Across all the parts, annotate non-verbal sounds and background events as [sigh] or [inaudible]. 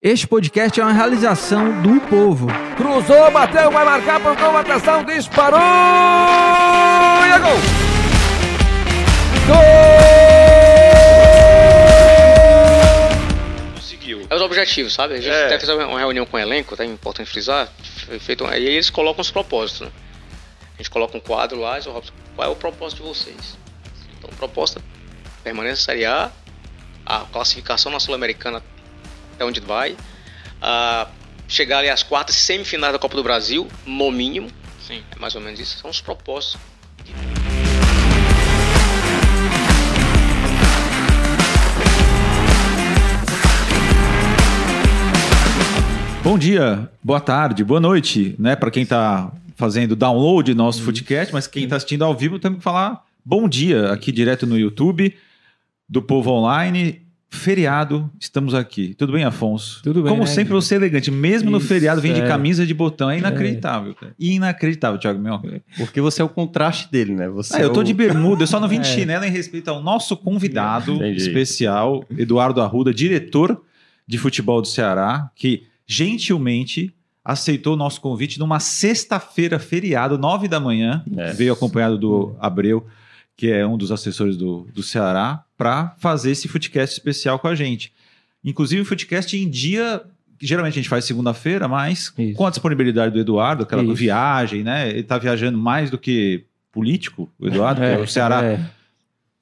Este podcast é uma realização do povo. Cruzou, bateu, vai marcar por gol, atenção, disparou! E é gol! Gol! Conseguiu. É os objetivos, sabe? A gente é. até fez uma reunião com o elenco, tá importante frisar. Feito, aí eles colocam os propósitos, né? A gente coloca um quadro lá e diz, qual é o propósito de vocês? Então, proposta, permanência Série A, a classificação na Sul-Americana até onde vai. Uh, chegar ali às quartas semifinais da Copa do Brasil, no mínimo. Sim. É mais ou menos isso. São os propósitos. Bom dia, boa tarde, boa noite, né? Para quem está fazendo download do nosso Footcast, mas quem está assistindo ao vivo tem que falar bom dia aqui direto no YouTube do Povo Online Feriado, estamos aqui. Tudo bem, Afonso? Tudo bem. Como né, sempre, você é elegante. Mesmo Isso, no feriado, vem de camisa de botão. É inacreditável, é. Inacreditável, Thiago Mel. Porque você é o contraste dele, né? Você ah, é eu tô o... de bermuda, eu só não vim de [laughs] é. chinelo em respeito ao nosso convidado Entendi. especial, Eduardo Arruda, diretor de futebol do Ceará, que gentilmente aceitou o nosso convite numa sexta-feira, feriado, nove da manhã. É. Veio acompanhado do Abreu que é um dos assessores do, do Ceará, para fazer esse footcast especial com a gente. Inclusive, o footcast em dia. Geralmente a gente faz segunda-feira, mas Isso. com a disponibilidade do Eduardo, aquela Isso. viagem, né? Ele está viajando mais do que político, o Eduardo, é, o Ceará. É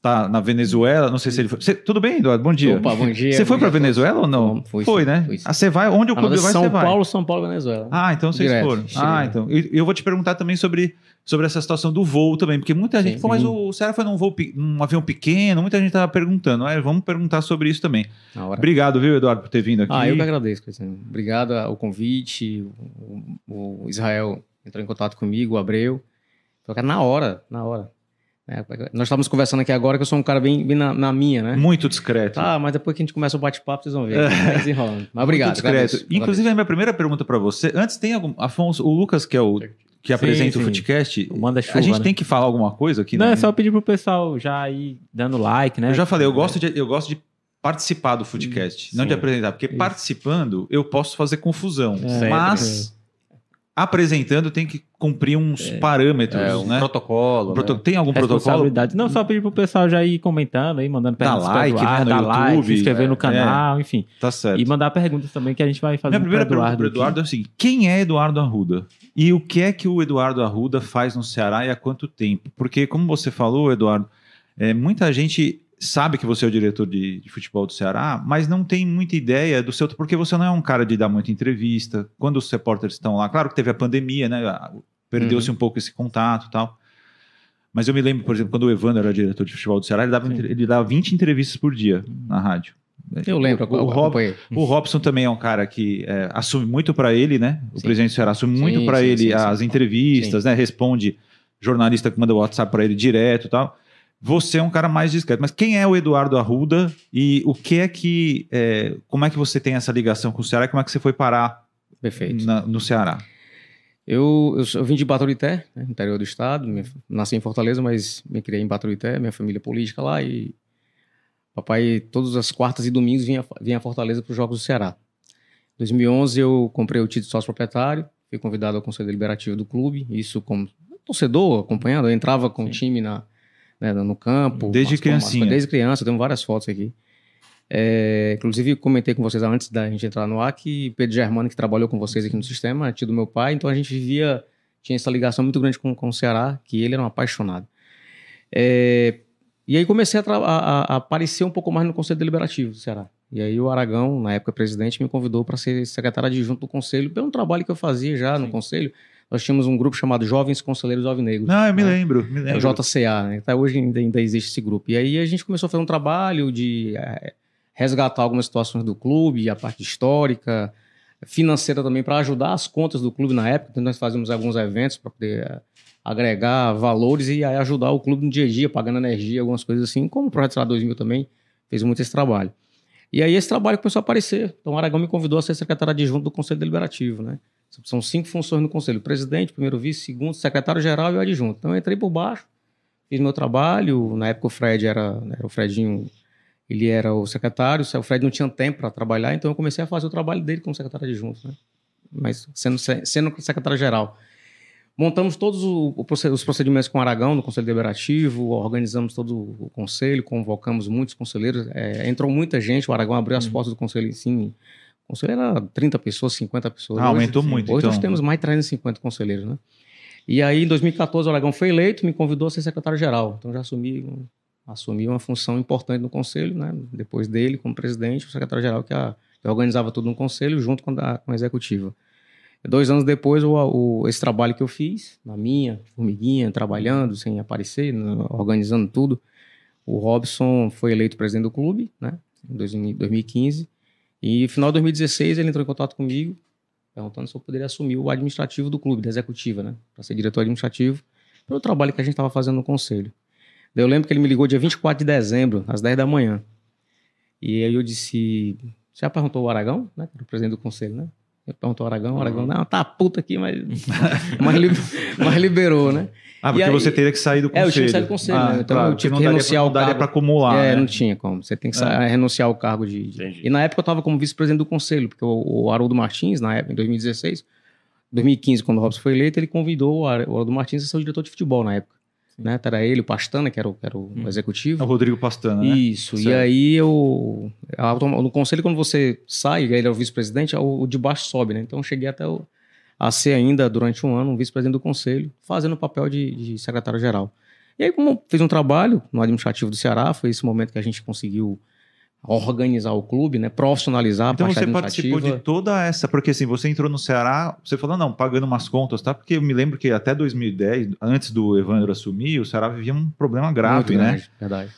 tá na Venezuela, não sei se ele foi. Você, tudo bem, Eduardo? Bom dia. Opa, bom dia. Você foi para Venezuela ou não? Fui, foi, né? Fui, ah, você vai, onde o clube vai, São você vai? São Paulo, São Paulo, Venezuela. Ah, então vocês Direto, foram. Ah, então. E eu vou te perguntar também sobre, sobre essa situação do voo também, porque muita gente, pô, mas o Ceará foi num voo, num avião pequeno, muita gente tava perguntando, é, vamos perguntar sobre isso também. Obrigado, viu, Eduardo, por ter vindo aqui. Ah, eu que agradeço, Cristiano. Obrigado ao convite, o, o Israel entrou em contato comigo, o Abreu. Na hora, na hora. É, nós estávamos conversando aqui agora que eu sou um cara bem, bem na, na, minha, né? Muito discreto. Ah, mas depois que a gente começa o bate-papo, vocês vão ver. É. Desenrolando. Mas obrigado. Muito discreto. Agradeço, Inclusive, agradeço. a minha primeira pergunta para você. Antes, tem algum. Afonso, o Lucas, que é o. Que apresenta sim, o Footcast. Manda chuva, a gente né? tem que falar alguma coisa aqui, Não, né? é só pedir pro pessoal já ir dando like, né? Eu já falei, eu gosto de, eu gosto de participar do Footcast, sim. não de apresentar, porque Isso. participando eu posso fazer confusão. É, mas apresentando tem que cumprir uns é, parâmetros, é, um né? protocolo. Proto né? Tem algum protocolo? Não, só pedir pro pessoal já ir comentando aí, mandando perguntas. Dar like, Eduardo, né, dar YouTube, like, se inscrever é, no canal, é, enfim. Tá certo. E mandar perguntas também que a gente vai fazer. Minha primeira Eduardo pergunta pro Eduardo aqui. é assim: quem é Eduardo Arruda? E o que é que o Eduardo Arruda faz no Ceará e há quanto tempo? Porque, como você falou, Eduardo, é, muita gente sabe que você é o diretor de, de, futebol do Ceará, mas não tem muita ideia do seu. Porque você não é um cara de dar muita entrevista. Quando os repórteres estão lá, claro que teve a pandemia, né? Perdeu-se uhum. um pouco esse contato e tal. Mas eu me lembro, por exemplo, quando o Evandro era diretor de futebol do Ceará, ele dava, ele dava 20 entrevistas por dia na rádio. Eu lembro, o, o, Rob, o Robson também é um cara que é, assume muito para ele, né? O sim. presidente do Ceará assume sim, muito para ele sim, as entrevistas, né? Responde jornalista que manda o WhatsApp para ele direto e tal. Você é um cara mais discreto. Mas quem é o Eduardo Arruda e o que é que. É, como é que você tem essa ligação com o Ceará e como é que você foi parar na, no Ceará? Eu, eu, eu, vim de Baturité, né, interior do estado. Minha, nasci em Fortaleza, mas me criei em Baturité, minha família política lá. E papai, todas as quartas e domingos, vinha, vinha a Fortaleza para os Jogos do Ceará. Em 2011, eu comprei o título de sócio proprietário, fui convidado ao Conselho Deliberativo do clube. Isso como torcedor, acompanhando. Eu entrava com o time na, né, no campo. Desde criancinha. Desde criança, eu tenho várias fotos aqui. É, inclusive, comentei com vocês antes da gente entrar no ar que Pedro Germano, que trabalhou com vocês aqui no sistema, é tio do meu pai, então a gente vivia, tinha essa ligação muito grande com, com o Ceará, que ele era um apaixonado. É, e aí comecei a, a, a, aparecer um pouco mais no Conselho Deliberativo do Ceará. E aí o Aragão, na época presidente, me convidou para ser secretário adjunto do Conselho, pelo trabalho que eu fazia já Sim. no Conselho nós tínhamos um grupo chamado Jovens Conselheiros Alvinegros. Não, eu me né? lembro, me lembro. É o JCA, né? Até hoje ainda, ainda existe esse grupo. E aí a gente começou a fazer um trabalho de é, resgatar algumas situações do clube, a parte histórica, financeira também, para ajudar as contas do clube na época. Então nós fazíamos alguns eventos para poder é, agregar valores e ajudar o clube no dia a dia, pagando energia, algumas coisas assim, como o Projeto Ceará 2000 também fez muito esse trabalho. E aí esse trabalho começou a aparecer. Então o Aragão me convidou a ser secretário adjunto do Conselho Deliberativo, né? São cinco funções no conselho: presidente, primeiro vice, segundo, secretário-geral e o adjunto. Então eu entrei por baixo, fiz meu trabalho. Na época o Fred era, era o Fredinho, ele era o secretário, o Fred não tinha tempo para trabalhar, então eu comecei a fazer o trabalho dele como secretário adjunto, né? Mas sendo, sendo secretário-geral. Montamos todos os procedimentos com o Aragão no Conselho Deliberativo, organizamos todo o conselho, convocamos muitos conselheiros. É, entrou muita gente, o Aragão abriu as uhum. portas do conselho, sim. O conselho era 30 pessoas, 50 pessoas. Ah, aumentou hoje, muito, Hoje então. nós temos mais de 350 conselheiros, né? E aí, em 2014, o Aragão foi eleito, me convidou a ser secretário-geral. Então, já assumi, assumi uma função importante no conselho, né? Depois dele, como presidente, o secretário-geral que, que, organizava tudo no conselho, junto com a, com a executiva. Dois anos depois, o, o, esse trabalho que eu fiz, na minha, formiguinha, trabalhando, sem aparecer, organizando tudo, o Robson foi eleito presidente do clube, né, em 2015. E no final de 2016 ele entrou em contato comigo, perguntando se eu poderia assumir o administrativo do clube, da executiva, né, para ser diretor administrativo, pelo trabalho que a gente estava fazendo no conselho. Daí eu lembro que ele me ligou dia 24 de dezembro, às 10 da manhã. E aí eu disse: Você já perguntou o Aragão, né, o presidente do conselho, né? Perguntou o Aragão, o Aragão, não, tá puta aqui, mas, [laughs] mas, mas liberou, né? Ah, porque aí, você teria que sair do conselho. É, eu tinha que sair do conselho, ah, né? Então claro, eu tive que renunciar o cargo. Não para acumular, É, né? não tinha como. Você tem que é. renunciar o cargo de... de... E na época eu estava como vice-presidente do conselho, porque o, o Haroldo Martins, na época, em 2016, 2015, quando o Robson foi eleito, ele convidou o Haroldo Martins a ser o diretor de futebol na época né? Era ele, o Pastana, que era o, que era o hum. executivo. É o Rodrigo Pastana, né? Isso. Certo. E aí eu. No conselho, quando você sai, ele era o vice-presidente, o, o, de baixo sobe, né? Então eu cheguei até o, a ser ainda, durante um ano, um vice-presidente do conselho, fazendo o papel de, de secretário-geral. E aí, como fiz um trabalho no administrativo do Ceará, foi esse momento que a gente conseguiu organizar o clube, né? Profissionalizar então a parte Então você participou de toda essa, porque assim, você entrou no Ceará, você falou não, pagando umas contas, tá? Porque eu me lembro que até 2010, antes do Evandro assumir, o Ceará vivia um problema grave, Muito né? Grande, verdade.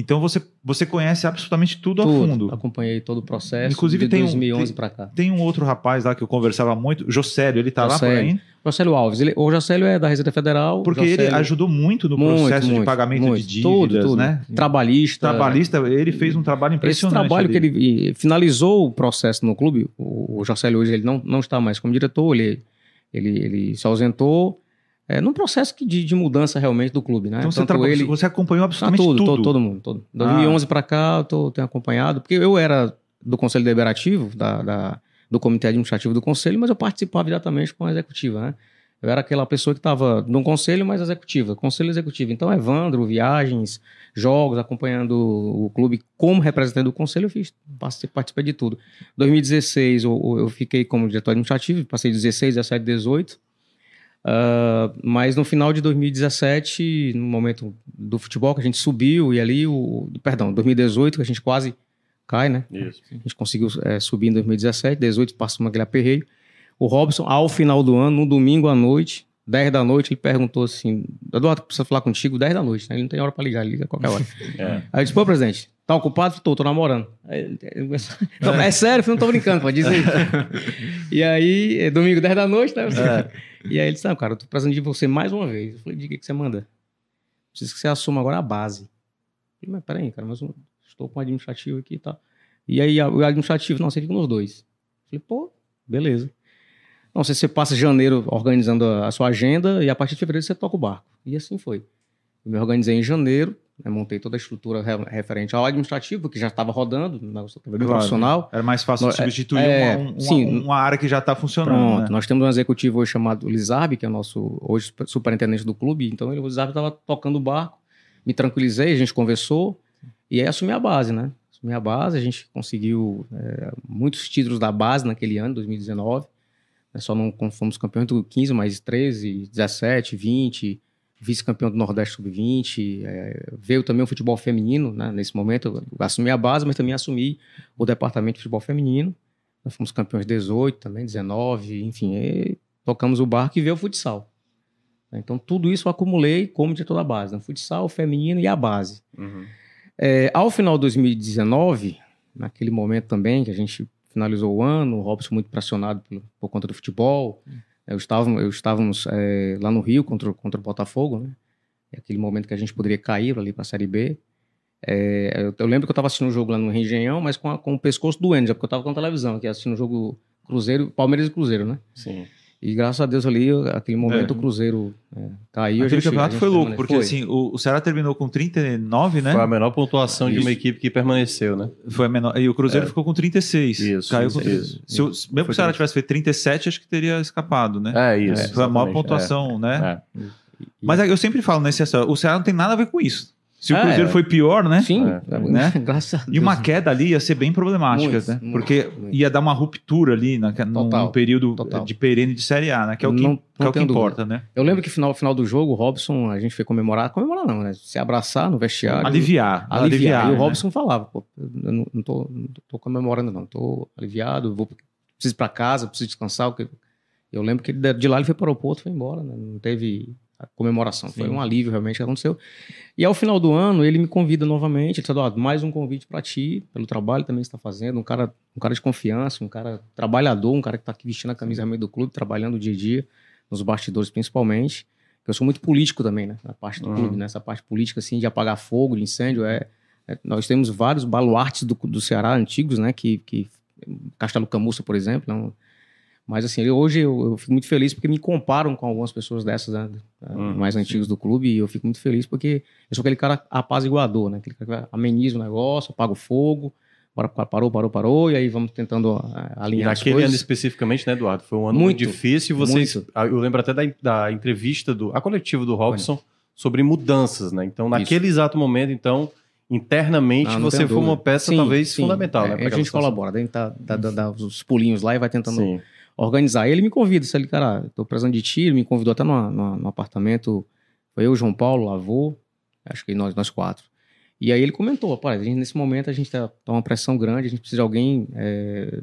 Então você, você conhece absolutamente tudo, tudo, a fundo. Acompanhei todo o processo Inclusive, de tem 2011 para cá. Tem um outro rapaz lá que eu conversava muito, Josélio, ele tá Josélio. lá por aí? Josélio Alves. Ele, o Josélio é da Receita Federal. Porque Josélio... ele ajudou muito no muito, processo muito, de pagamento muito, de dívidas, tudo, tudo. né? Trabalhista. Trabalhista, ele fez um trabalho impressionante. Esse trabalho ali. que ele finalizou o processo no clube, o, o Josélio hoje ele não, não está mais como diretor, ele, ele, ele se ausentou é, num processo de, de, mudança realmente do clube, né? Então você, ele, você acompanhou absolutamente tudo? Todo, todo, todo mundo. Todo. 2011 ah. para cá eu tô, tenho acompanhado, porque eu era do Conselho Deliberativo, da, da, do Comitê Administrativo do Conselho, mas eu participava diretamente com a executiva, né? Eu era aquela pessoa que estava no conselho, mas executiva, conselho executivo. Então, Evandro, viagens, jogos, acompanhando o clube como representante do conselho, eu fiz, participei de tudo. 2016, eu, eu fiquei como diretor administrativo, passei 16, 17, 18. Uh, mas no final de 2017, no momento do futebol que a gente subiu, e ali, o, perdão, 2018, que a gente quase cai, né? Isso. A gente conseguiu é, subir em 2017, 18 passamos aquele aperreio. O Robson, ao final do ano, no domingo à noite, 10 da noite, ele perguntou assim: Eduardo, precisa falar contigo 10 da noite, né? Ele não tem hora para ligar, ele liga a qualquer hora. [laughs] é. Aí eu disse: pô, presidente, tá ocupado? Tô, tô namorando. Aí, é. [laughs] é sério, eu não tô brincando, pode dizer. [laughs] e aí, é domingo, 10 da noite, né? É. E aí ele disse: não, cara, eu tô precisando de você mais uma vez. Eu falei: diga o que você manda. Preciso que você assuma agora a base. Eu falei, mas peraí, cara, mas eu estou com o administrativo aqui e tal. E aí o administrativo, não, você fica nos dois. Eu falei, pô, beleza. Não se você passa janeiro organizando a sua agenda e a partir de fevereiro você toca o barco. E assim foi. Eu me organizei em janeiro, né, montei toda a estrutura referente ao administrativo, que já estava rodando, né, claro. profissional. Era mais fácil de substituir é, uma, uma, sim, uma, área que já está funcionando. Pronto, né? nós temos um executivo hoje chamado Lizarbe, que é nosso hoje superintendente do clube. Então ele, o Lizarbe estava tocando o barco, me tranquilizei, a gente conversou e aí assumi a base, né? Assumi a base, a gente conseguiu é, muitos títulos da base naquele ano, 2019. Né? Só não fomos campeões do 15, mas 13, 17, 20, vice-campeão do Nordeste Sub-20. É, veio também o futebol feminino, né? nesse momento. Eu assumi a base, mas também assumi o departamento de futebol feminino. Nós fomos campeões 18 também, 19, enfim. tocamos o barco e veio o futsal. Então, tudo isso eu acumulei como de toda a base: né? futsal, feminino e a base. Uhum. É, ao final de 2019, naquele momento também que a gente finalizou o ano, o Robson muito pressionado por, por conta do futebol. Hum. Eu estava, eu estávamos é, lá no Rio contra, contra o Botafogo, né? É aquele momento que a gente poderia cair ali para a Série B. É, eu, eu, lembro que eu estava assistindo o um jogo lá no Engenhão, mas com, a, com o pescoço doendo, já porque eu estava com a televisão aqui assistindo o jogo Cruzeiro, Palmeiras e Cruzeiro, né? Sim. E graças a Deus ali, aquele momento, é. o Cruzeiro é, caiu. Aquele gente, campeonato foi louco, porque foi. assim, o, o Ceará terminou com 39, né? Foi a menor pontuação isso. de uma equipe que permaneceu, né? Foi a menor. E o Cruzeiro é. ficou com 36. Isso. Caiu isso, com isso, Se o, mesmo que o Ceará tivesse feito 37, acho que teria escapado, né? É, isso. Foi a maior pontuação, é. né? É. Mas eu sempre falo nesse o Ceará não tem nada a ver com isso. Se o é, Cruzeiro foi pior, né? Sim, é, né? [laughs] graças a Deus. E uma queda ali ia ser bem problemática, muito, né? Muito, Porque muito. ia dar uma ruptura ali na, num período total. de perene de Série A, né? Que é o que, não, que, é o que importa, né? Eu lembro que no final, final do jogo, o Robson, a gente foi comemorar, comemorar não, né? Se abraçar no vestiário. Aliviar. Aliviar. aliviar e o né? Robson falava, pô, eu não, não, tô, não tô comemorando não, tô aliviado, vou, preciso ir pra casa, preciso descansar. Eu lembro que ele, de lá ele foi para o aeroporto e foi embora, né? Não teve a comemoração. Sim. Foi um alívio realmente que aconteceu. E ao final do ano, ele me convida novamente. Ele disse, Eduardo, mais um convite para ti, pelo trabalho também que está fazendo. Um cara, um cara de confiança, um cara trabalhador, um cara que está aqui vestindo a camisa realmente do clube, trabalhando dia a dia, nos bastidores principalmente. Eu sou muito político também, né? Na parte do uhum. clube, nessa né? parte política, assim, de apagar fogo, de incêndio. É, é nós temos vários baluartes do, do Ceará antigos, né? Que, que Castelo Camussa, por exemplo, é um, mas assim, hoje eu, eu, fico muito feliz porque me comparam com algumas pessoas dessas, né, hum, mais sim. antigas do clube, e eu fico muito feliz porque eu sou aquele cara apaziguador, né? Aquele cara que ameniza o negócio, apaga o fogo, parou, parou, parou, e aí vamos tentando alinhar e naquele ano especificamente, né, Eduardo? Foi um ano muito, muito difícil vocês... Muito. Eu lembro até da, da entrevista, do, a coletiva do Robson sobre mudanças, né? Então, naquele Isso. exato momento, então internamente não, não você foi uma peça sim, talvez sim. fundamental, é, né? A gente situação. colabora, a gente tá, dá, dá, dá, os pulinhos lá e vai tentando sim organizar. E ele me convida, disse ali, cara, tô precisando de ti, ele me convidou até no, no, no apartamento, foi eu, João Paulo, Lavô, acho que nós, nós quatro. E aí ele comentou, rapaz, nesse momento a gente tá, tá uma pressão grande, a gente precisa de alguém é,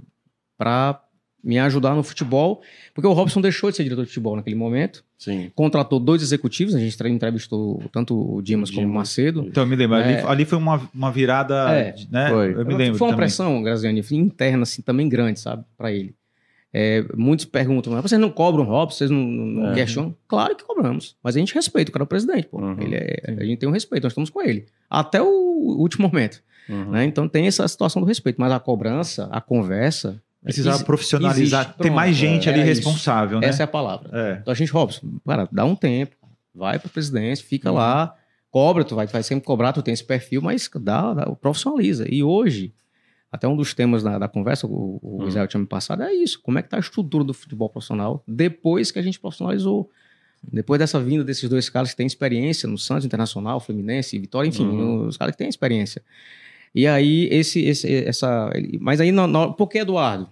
para me ajudar no futebol, porque o Robson deixou de ser diretor de futebol naquele momento. Sim. Contratou dois executivos, a gente entrevistou tanto o Dimas, como o Macedo. Então, eu me lembro, é, ali, ali, foi uma, uma virada, é, né? Foi. Eu me lembro Foi uma também. pressão, Graziani, interna, assim, também grande, sabe, para ele. É, muitos perguntam, mas vocês não cobram Robson, vocês não, não é. questionam? Claro que cobramos, mas a gente respeita, o cara é o presidente, pô. Uhum. Ele é, a gente tem um respeito, nós estamos com ele. Até o último momento. Uhum. Né? Então tem essa situação do respeito, mas a cobrança, a conversa. Precisa profissionalizar, existe. tem mais gente é, ali responsável, né? Essa é a palavra. É. Então a gente, Robson, cara, dá um tempo, vai para a presidência, fica uhum. lá, cobra, tu vai, vai sempre cobrar, tu tem esse perfil, mas dá, dá, profissionaliza. E hoje, até um dos temas da, da conversa, o, o uhum. Israel tinha me passado, é isso. Como é que está a estrutura do futebol profissional depois que a gente profissionalizou? Depois dessa vinda desses dois caras que têm experiência no Santos Internacional, Fluminense, Vitória, enfim, uhum. os caras que têm experiência. E aí, esse, esse, essa. Mas aí, não, não, por que Eduardo?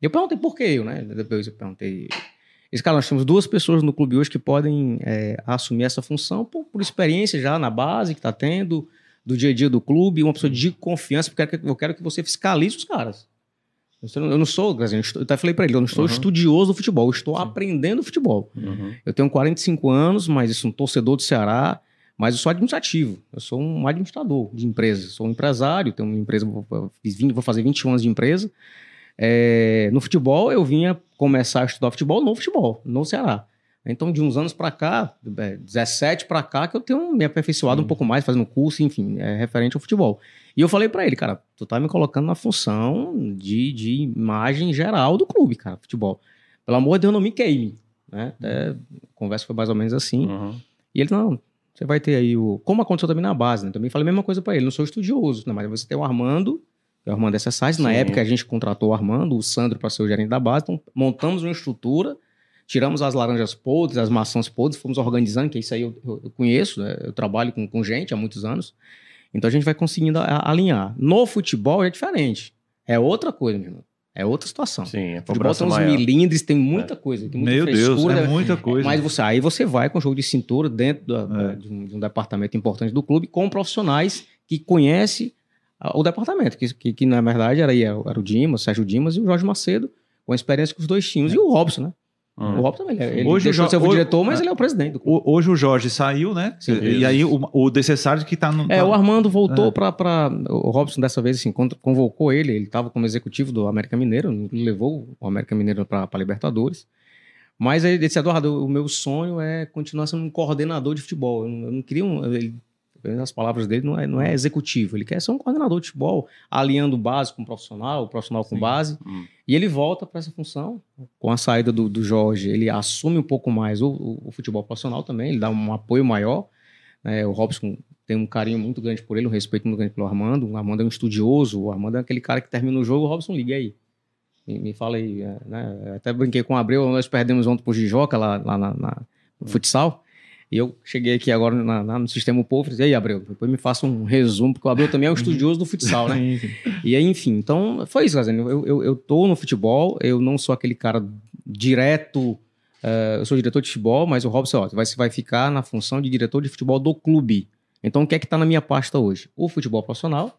Eu perguntei por que eu, né? Depois eu perguntei. Esse cara, nós temos duas pessoas no clube hoje que podem é, assumir essa função por, por experiência já na base que está tendo, do dia a dia do clube, uma pessoa de confiança, porque eu quero que você fiscalize os caras. Eu não sou, eu até falei para ele, eu não sou uhum. estudioso do futebol, eu estou Sim. aprendendo futebol. Uhum. Eu tenho 45 anos, mas eu sou um torcedor do Ceará, mas eu sou administrativo, eu sou um administrador de empresa, sou um empresário, tenho uma empresa, vou fazer 21 anos de empresa. É, no futebol, eu vinha começar a estudar futebol no futebol, no Ceará. Então, de uns anos para cá, 17 para cá, que eu tenho me aperfeiçoado um pouco mais, fazendo curso, enfim, é, referente ao futebol. E eu falei para ele, cara, tu tá me colocando na função de, de imagem geral do clube, cara, futebol. Pelo amor de Deus, não me queime. Né? Até, a conversa foi mais ou menos assim. Uhum. E ele, não, você vai ter aí o. Como aconteceu também na base, né? Também falei a mesma coisa para ele, não sou estudioso, né? mas você tem o Armando, que é o Armando Exercise. Na época a gente contratou o Armando, o Sandro para ser o gerente da base, então montamos uma estrutura tiramos as laranjas podres, as maçãs podres, fomos organizando, que isso aí eu, eu conheço, né? eu trabalho com, com, gente há muitos anos. Então a gente vai conseguindo a, a alinhar. No futebol é diferente. É outra coisa, meu irmão. É outra situação. Sim, a futebol tem uns milindres, tem muita é. coisa. Tem muita Meu frescura, Deus, é muita coisa. Mas você, aí você vai com jogo de cintura dentro da, é. de, um, de, um, departamento importante do clube, com profissionais que conhecem o departamento, que, que, que, na verdade era, era o Dimas, o Sérgio Dimas e o Jorge Macedo, com experiência com os dois é. e o Robson, né? Uhum. O Robson também. Ele hoje deixou o ser o diretor, mas ele é o presidente. Hoje o Jorge saiu, né? Sim, e aí o, o Descessário que está no. É, o Armando voltou é. para. O Robson dessa vez assim, convocou ele. Ele estava como executivo do América Mineiro, levou o América Mineiro para Libertadores. Mas ele disse: Eduardo, o meu sonho é continuar sendo um coordenador de futebol. Eu não, eu não queria um. Ele as palavras dele, não é, não é executivo. Ele quer ser um coordenador de futebol, alinhando base com o profissional, o profissional com Sim. base. Hum. E ele volta para essa função. Com a saída do, do Jorge, ele assume um pouco mais o, o, o futebol profissional também, ele dá um apoio maior. É, o Robson tem um carinho muito grande por ele, um respeito muito grande pelo Armando. O Armando é um estudioso, o Armando é aquele cara que termina o jogo, o Robson liga aí. Me, me fala aí, é, né? Até brinquei com o Abreu, nós perdemos ontem pro Gijoca lá, lá na, na no futsal. E eu cheguei aqui agora na, na, no Sistema Povo e disse, aí, Abreu, depois me faça um resumo, porque o Abreu também é um estudioso do futsal, né? [laughs] e aí, enfim, então foi isso, Gazene. Eu, eu, eu tô no futebol, eu não sou aquele cara direto, uh, eu sou diretor de futebol, mas o Robson, ó, vai, vai ficar na função de diretor de futebol do clube. Então, o que é que está na minha pasta hoje? O futebol profissional,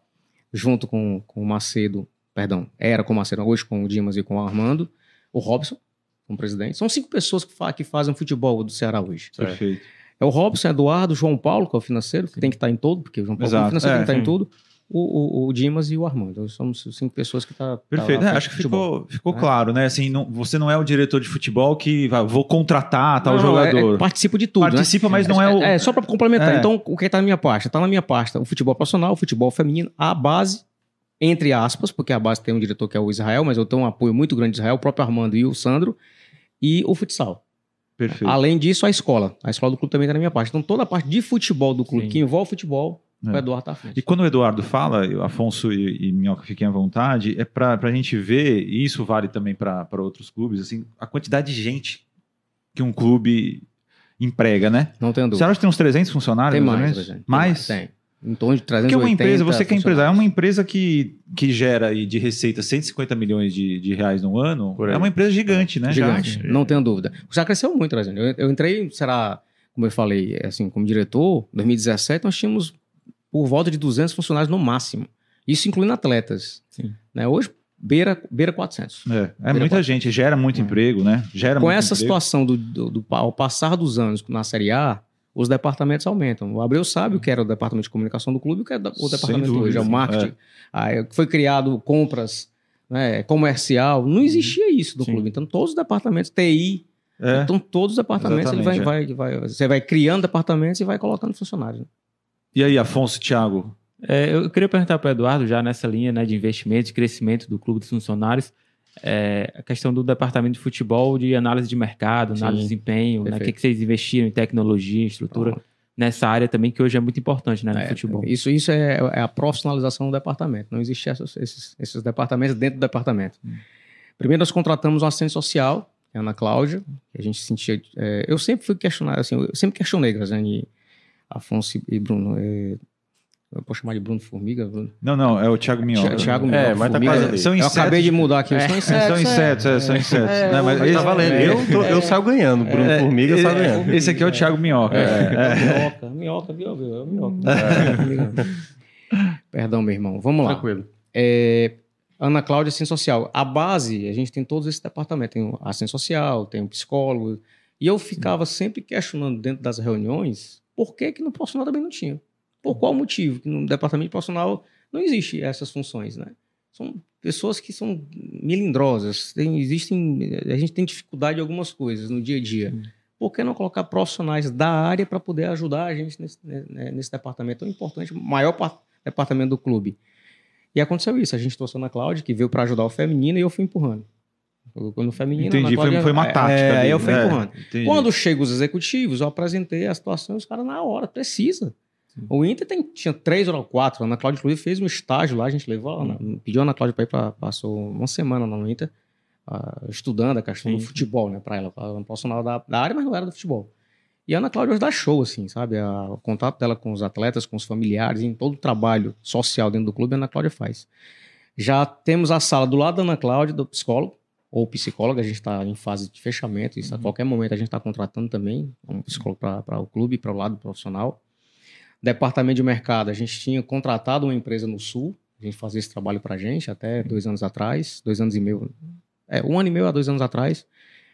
junto com, com o Macedo, perdão, era com o Macedo, hoje com o Dimas e com o Armando, o Robson, como presidente. São cinco pessoas que, fa que fazem futebol do Ceará hoje. Perfeito. É o Robson, Eduardo, João Paulo, que é o financeiro, que tem que estar em todo, porque o João Paulo Exato. é o financeiro, é, tem que estar em tudo o, o, o, Dimas e o Armando. Somos cinco pessoas que estão. Tá, tá Perfeito. Tá é, acho que ficou, ficou é. claro, né? Assim, não, você não é o diretor de futebol que vai, vou contratar tal não, jogador. É, é, participa de tudo. Né? Participa, né? mas não é o. É, só para complementar. Então, o que está na minha pasta? Está na minha pasta o futebol profissional, o futebol feminino, a base, entre aspas, porque a base tem um diretor que é o Israel, mas eu tenho um apoio muito grande de Israel, o próprio Armando e o Sandro, e o futsal. Perfeito. Além disso, a escola. A escola do clube também está na minha parte. Então, toda a parte de futebol do clube Sim. que envolve futebol é. O Eduardo está à frente. E quando o Eduardo fala, Afonso e, e Minhoca fiquem à vontade, é para a gente ver, e isso vale também para outros clubes, assim, a quantidade de gente que um clube emprega, né? Não tenho dúvida. Você acha que tem uns 300 funcionários? Tem mais. Tem mais? Tem. Em torno de 380 Porque uma empresa, você que é empresário, é uma empresa que, que gera aí de receita 150 milhões de, de reais no ano, é uma empresa gigante, né? Gigante, Já. não tenho dúvida. Já cresceu muito, Trazendo. Eu, eu entrei, será, como eu falei, assim, como diretor, em 2017 nós tínhamos por volta de 200 funcionários no máximo. Isso incluindo atletas. Sim. Né? Hoje, beira, beira 400. É, é beira muita 400. gente, gera muito é. emprego, né? Gera Com essa emprego. situação do, do, do, ao passar dos anos na Série A, os departamentos aumentam. O Abreu sabe o que era o departamento de comunicação do clube e o que é o departamento dúvida, hoje. É o marketing. É. Aí foi criado compras né, comercial. Não existia isso do sim. clube. Então, todos os departamentos, TI, é. então todos os departamentos, ele vai, é. vai, vai, você vai criando departamentos e vai colocando funcionários. Né? E aí, Afonso, Thiago? É, eu queria perguntar para o Eduardo, já nessa linha né, de investimento, de crescimento do clube dos funcionários, é, a questão do departamento de futebol, de análise de mercado, análise Sim, de desempenho, né, o que, que, vocês investiram em tecnologia, estrutura, Pronto. nessa área também, que hoje é muito importante né, no é, futebol. Isso, isso é, é, a profissionalização do departamento. Não existem esses, esses, departamentos dentro do departamento. Hum. Primeiro, nós contratamos uma assistente social, é a Ana Cláudia, que a gente sentia. É, eu sempre fui questionado, assim, eu sempre questionei, Graziane, Afonso e Bruno. É... Eu posso chamar de Bruno Formiga? Bruno? Não, não, é o Thiago Minhoca. Thiago Minhoca. É, mas tá quase ali. São insetos. Eu acabei de mudar aqui. É. São insetos. São insetos, é, são insetos. É, não, mas, tá valendo. Eu, tô, eu saio ganhando. Bruno é, Formiga, eu saio ganhando. Esse aqui é o Thiago Minhoca. Minhoca, minhoca, viu? É o minhoca. Perdão, meu irmão. Vamos lá. Tranquilo. Ana Cláudia, Assistência Social. A base, a gente tem todos esses departamentos. Tem a Assistência Social, tem o psicólogo. E eu ficava sempre questionando dentro das reuniões por que, que no profissional também não tinha? Por qual motivo que no departamento profissional não existe essas funções, né? São pessoas que são melindrosas, tem, existem, a gente tem dificuldade em algumas coisas no dia a dia. Sim. Por que não colocar profissionais da área para poder ajudar a gente nesse, né, nesse departamento tão importante, maior departamento do clube? E aconteceu isso, a gente trouxe a Ana Cláudia, que veio para ajudar o feminino, e eu fui empurrando. Quando feminino. Entendi, Cláudia, foi, foi uma tática. É, eu fui é, empurrando. Entendi. Quando chegam os executivos, eu apresentei a situação e os caras na hora, precisa. Sim. O Inter tem, tinha três ou quatro. A Ana Cláudia, inclusive, fez um estágio lá, a gente levou, pediu a Ana Cláudia para ir para. Passou uma semana no Inter, uh, estudando a questão Sim. do futebol, né, para ela. Ela um profissional da, da área, mas não era do futebol. E a Ana Cláudia hoje dá show, assim, sabe? A, o contato dela com os atletas, com os familiares, em todo o trabalho social dentro do clube, a Ana Cláudia faz. Já temos a sala do lado da Ana Cláudia, do psicólogo, ou psicóloga, a gente está em fase de fechamento, isso uhum. a qualquer momento a gente está contratando também um psicólogo para o clube, para o lado profissional. Departamento de mercado, a gente tinha contratado uma empresa no Sul, a gente fazia esse trabalho para a gente até dois anos atrás, dois anos e meio, é, um ano e meio a dois anos atrás,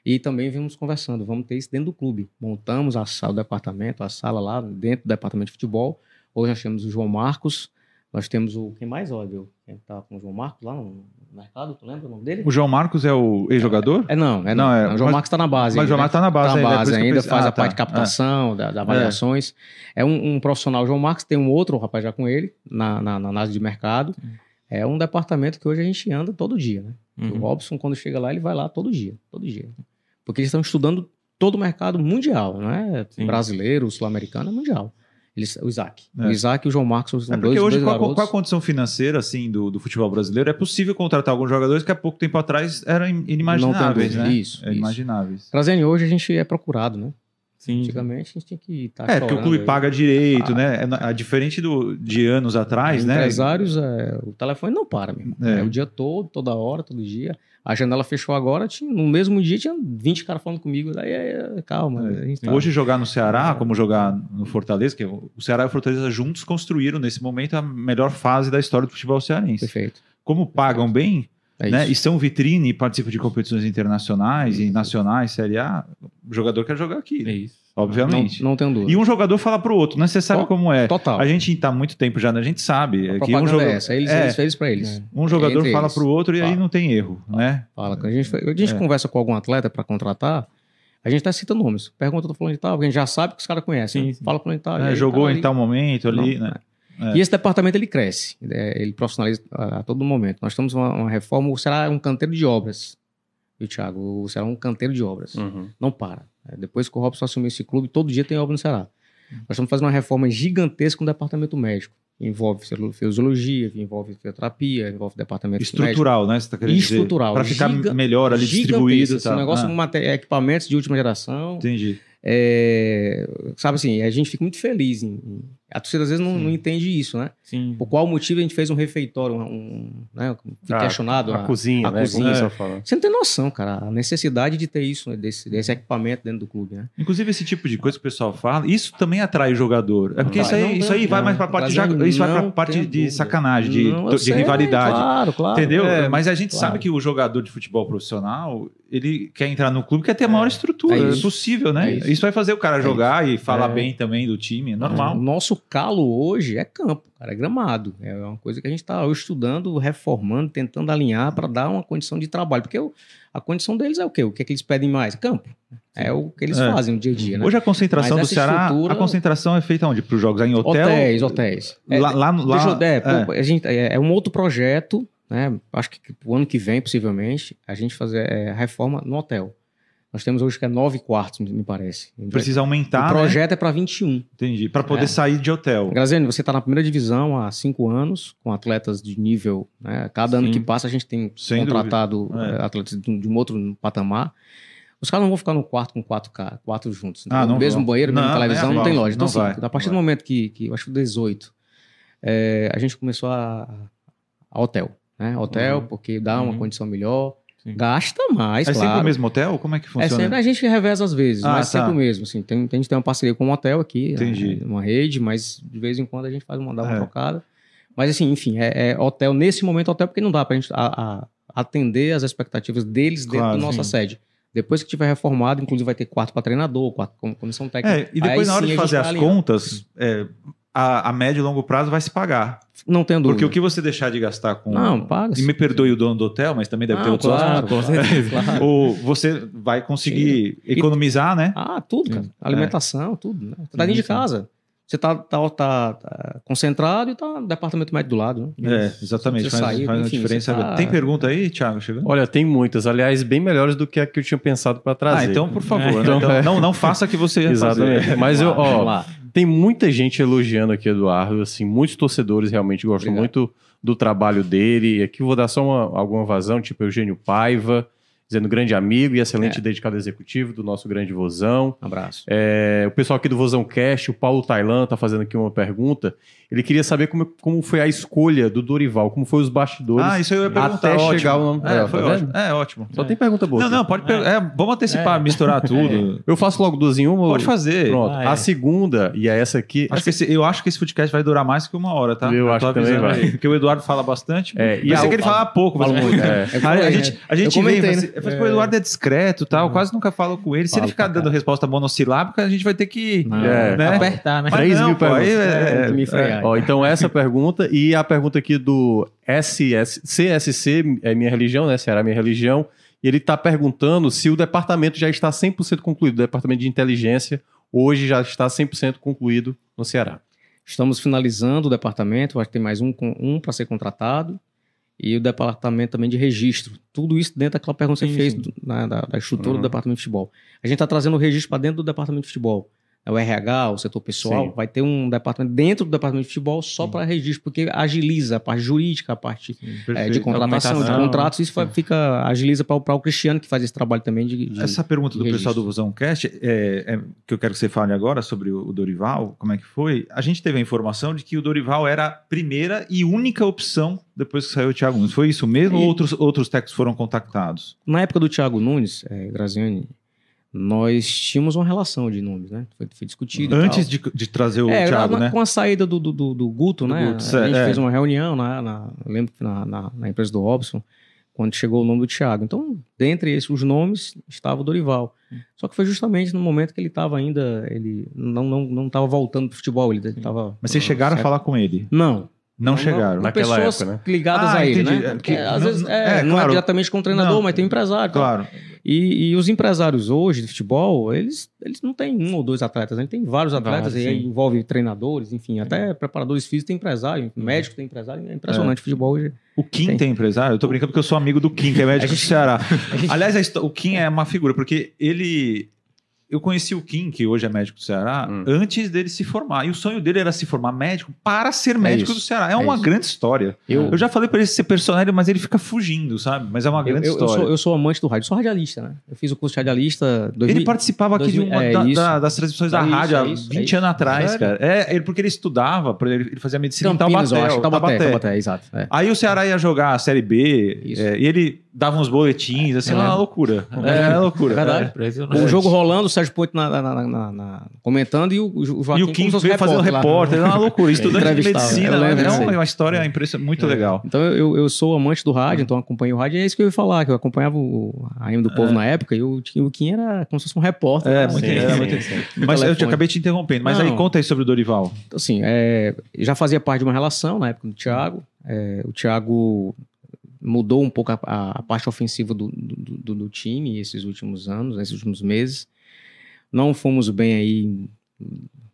e também vimos conversando, vamos ter isso dentro do clube. Montamos a sala do departamento, a sala lá dentro do departamento de futebol. Hoje nós temos o João Marcos, Nós temos o. Quem mais, olha? Quem tá com o João Marcos lá no mercado, tu lembra o nome dele? O João Marcos é o ex-jogador? É, não, é não. não é, o João mas, Marcos está na base. Mas o João Marcos está na base, tá na base ainda, ainda faz ah, a tá. parte de captação, é. da, da avaliações. É, é um, um, profissional, o João Marcos, tem um outro rapaz já com ele, na, na, na análise de mercado. É um departamento que hoje a gente anda todo dia, né? Uhum. O Robson, quando chega lá, ele vai lá todo dia, todo dia. Porque eles estão estudando todo o mercado mundial, não é Sim. brasileiro, sul-americano, é mundial. Eles, o Isaac. É. O Isaac e o João Marcos são é dois, hoje, dois qual, qual, a condição financeira assim do, do, futebol brasileiro? É possível contratar alguns jogadores que há pouco tempo atrás eram inimagináveis, né? Isso, é, Inimagináveis. Trazendo hoje a gente é procurado, né? Sim. Antigamente a gente tinha que estar. Tá é, porque o clube aí. paga direito, ah. né? É, diferente do, de anos atrás, né? Empresários, é, o telefone não para, mesmo. É. é. o dia todo, toda hora, todo dia. A janela fechou agora, tinha, no mesmo dia tinha 20 caras falando comigo. Daí, é, calma. É. Tá... Hoje jogar no Ceará, como jogar no Fortaleza, que o Ceará e o Fortaleza juntos construíram nesse momento a melhor fase da história do futebol cearense. Perfeito. Como pagam bem, é né? E são vitrine e participam de competições internacionais e nacionais, Série A, o jogador quer jogar aqui. É isso. Obviamente. Não, não tem dúvida. E um jogador fala para o outro, né? Você sabe como é. Total. A gente está muito tempo já, né? a gente sabe. A que um jogador, é essa, eles, é, eles fez para eles. É. Um jogador fala para o outro e fala. aí não tem erro, fala. né? Fala. A gente, a gente é. conversa com algum atleta para contratar, a gente está citando nomes. Pergunta do fulano de tal, porque a gente já sabe que os caras conhecem. Fala fulano de tal. É, jogou tá em tal momento ali, não, né? É. E esse departamento ele cresce, é, ele profissionaliza a, a todo momento. Nós estamos uma, uma reforma, será um canteiro de obras, viu, Thiago? Será um canteiro de obras. Uhum. Não para. É, depois que o Robson assumiu esse clube, todo dia tem obra no Ceará. Nós estamos fazendo uma reforma gigantesca no departamento médico. Envolve fisiologia, envolve fisioterapia, envolve departamento Estrutural, médico. né? Você está querendo Estrutural. Para ficar melhor ali distribuído. Esse tá. negócio ah. com equipamentos de última geração. Entendi. É, sabe assim, a gente fica muito feliz. Em, a torcida às vezes não, não, entende isso, né? Sim. Por qual motivo a gente fez um refeitório, um, um né? Fiquei ah, questionado. A, a, cozinha, a né? cozinha. É. Você não tem noção, cara, a necessidade de ter isso, desse, desse equipamento dentro do clube, né? Inclusive esse tipo de coisa que o pessoal fala, isso também atrai o jogador. É porque isso aí, isso aí vai mais para parte, de, isso vai para parte de sacanagem, de, de sei, rivalidade. Claro, claro. Entendeu? É, Mas a gente claro. sabe que o jogador de futebol profissional, ele quer entrar no clube, quer ter a maior é, estrutura é possível, né? Isso. isso. vai fazer o cara é jogar e falar é. bem também do time, é normal. O nosso calo hoje é campo, cara, é gramado. É uma coisa que a gente está estudando, reformando, tentando alinhar para dar uma condição de trabalho. Porque a condição deles é o quê? O que, é que eles pedem mais? Campo. É o que eles é. fazem no dia a dia, né? Hoje a concentração do Ceará, estrutura... a concentração é feita onde? Para os jogos? É em hotel? Hotéis, hotéis. Lá, lá, lá, é, é. A gente, é, é um outro projeto né? Acho que o ano que vem, possivelmente, a gente fazer é, reforma no hotel. Nós temos hoje que é nove quartos, me parece. Precisa aumentar. O projeto né? é para 21. Entendi. Para poder é. sair de hotel. Graziane, você está na primeira divisão há cinco anos, com atletas de nível. Né? Cada Sim. ano que passa, a gente tem Sem contratado é. atletas de um outro patamar. Os caras não vão ficar no quarto com quatro, quatro juntos. Ah, no mesmo vão. banheiro, mesmo televisão, é, não tem loja. Então, assim, a partir do momento que, que eu acho que 18, é, a gente começou a, a hotel né? Hotel, uhum. porque dá uma uhum. condição melhor. Sim. Gasta mais, é claro. É sempre o mesmo hotel? Como é que funciona? É sempre, a gente reveza às vezes, ah, mas tá. sempre o mesmo. Assim, tem, a gente tem uma parceria com um hotel aqui, Entendi. uma rede, mas de vez em quando a gente faz uma, dá uma é. trocada. Mas assim, enfim, é, é, hotel, nesse momento hotel, porque não dá pra gente a, a atender as expectativas deles claro, dentro da nossa sim. sede. Depois que tiver reformado, inclusive vai ter quarto para treinador, quarto com comissão técnica. É, e depois Aí, na hora sim, de fazer as contas, é, a, a médio e longo prazo vai se pagar. Não tenho dúvida. Porque o que você deixar de gastar com. Não, paga. E me perdoe o dono do hotel, mas também deve ter outros claro, com certeza, [laughs] claro. Ou você vai conseguir sim. economizar, né? Ah, tudo, cara. Alimentação, é. tudo. Né? Tá dentro de casa. Você tá, tá, tá, tá, concentrado e tá no departamento médico do lado. Né? É, exatamente. Faz, sair, faz enfim, diferença. Tá... Tem pergunta aí, Thiago? Chegando? Olha, tem muitas. Aliás, bem melhores do que a que eu tinha pensado para trazer. Ah, então, por favor. É, né? então, então, não, não faça que você Exatamente. Fazer. Mas eu, ó, tem muita gente elogiando aqui Eduardo, assim, muitos torcedores realmente gostam Obrigado. muito do trabalho dele. E aqui vou dar só uma, alguma vazão, tipo Eugênio Paiva, dizendo grande amigo e excelente é. dedicado executivo do nosso grande Vozão. Um abraço. É, o pessoal aqui do Vozão Cast, o Paulo Tailan, está fazendo aqui uma pergunta. Ele queria saber como, como foi a escolha do Dorival, como foi os bastidores. Ah, isso eu ia perguntar. Até ótimo. chegar o nome é, foi tá ótimo. É, ótimo. Só é. tem pergunta boa. Não, não, pode perguntar. É, vamos antecipar, é. misturar tudo. Eu faço logo duas em uma? Pode fazer. Pronto. Ah, a segunda, e é essa aqui. Acho essa... Esse, eu acho que esse podcast vai durar mais que uma hora, tá? Eu, eu acho que também vai. Porque o Eduardo fala bastante. É, e Pensei que ele fala pouco. Fala muito. [laughs] É. a, gente, a gente vem, Eu falei, o Eduardo é discreto tal, uhum. quase nunca falo com ele. Se ele ficar dando cara. resposta monossilábica, a gente vai ter que é, né? apertar, né? 3 mil perguntas. É, é, ó, então, essa pergunta e a pergunta aqui do SS, CSC, é minha religião, né? Será minha religião. E ele está perguntando se o departamento já está 100% concluído, o departamento de inteligência hoje já está 100% concluído no Ceará. Estamos finalizando o departamento, acho que tem mais um, um para ser contratado, e o departamento também de registro. Tudo isso dentro daquela pergunta que você fez na, da, da, estrutura uhum. do departamento de futebol. A gente está trazendo o registro para dentro do departamento de futebol. É o RH, o setor pessoal, Sim. vai ter um departamento dentro do departamento de futebol só para registro, porque agiliza a parte jurídica, a parte é, de contratação, de contratos, isso fica agiliza para o Cristiano, que faz esse trabalho também de. de Essa pergunta do registro. pessoal do Vusão Cast, é, é, que eu quero que você fale agora sobre o Dorival, como é que foi? A gente teve a informação de que o Dorival era a primeira e única opção depois que saiu o Thiago Nunes. Foi isso mesmo e... ou outros, outros técnicos foram contactados? Na época do Thiago Nunes, é, Graziani, nós tínhamos uma relação de nomes, né? Foi, foi discutido. Antes de, de, trazer o é, Thiago, na, né? Com a saída do, do, do, do Guto, do né? Guto, a gente é. fez uma reunião, na, na, lembro que na, na, na, empresa do Robson, quando chegou o nome do Thiago. Então, dentre esses os nomes, estava o Dorival. Só que foi justamente no momento que ele estava ainda, ele não não não estava voltando para o futebol, ele estava. Mas vocês chegaram certo? a falar com ele? Não. Não, chegaram. Não, naquela pessoas época, né? ligadas ah, a ele, entendi. né? Porque, às vezes é, é, não é claro. é diretamente com o treinador, não, mas tem um empresário. Claro. E, e, os empresários hoje de futebol, eles, eles não têm um ou dois atletas, né? tem vários atletas, ah, e aí envolve treinadores, enfim, até preparadores físicos tem empresário, médico tem empresário, é impressionante é. futebol hoje. O Kim tem. tem. empresário? Eu tô brincando porque eu sou amigo do Kim, que é [laughs] médico gente, do Ceará. [laughs] Gente... Aliás, o Kim é uma figura, porque ele eu conheci o Kim, que hoje é médico do Ceará, hum. antes dele se formar. E o sonho dele era se formar médico para ser é médico é do Ceará. É, é uma isso. grande história. Eu, eu já falei para ele ser personagem, mas ele fica fugindo, sabe? Mas é uma grande eu, história. Eu sou, eu sou, amante do rádio, sou radialista, né? Eu fiz o curso de radialista. 2000, ele participava aqui 2000, de uma é, da, da, das transmissões da rádio há 20 anos atrás, cara. É, ele, porque ele estudava, ele fazia medicina Campinas, em Taubaté. Eu acho, Taubaté, Taubaté. Taubaté exato. Aí o Ceará ia jogar a Série B, e ele dava uns boletins, assim, é uma loucura. É, uma loucura. Verdade. o jogo rolando, o Sérgio Poito na, na, na, na, comentando e o, o Joaquim E o Kim veio fazendo repórter, é uma loucura. Estudante de medicina, é uma, uma história impressionante, muito legal. Então eu, eu sou amante do rádio, então acompanho o rádio e é isso que eu ia falar, que eu acompanhava o AM do Povo na época e o, o Kim era como se fosse um repórter. É, muito, sim, muito Mas eu te acabei te interrompendo, mas aí conta aí sobre o Dorival. Então, assim, já fazia parte de uma relação na época do Thiago. o Thiago mudou um pouco a, a parte ofensiva do, do, do, time esses últimos anos, esses últimos meses. Não fomos bem aí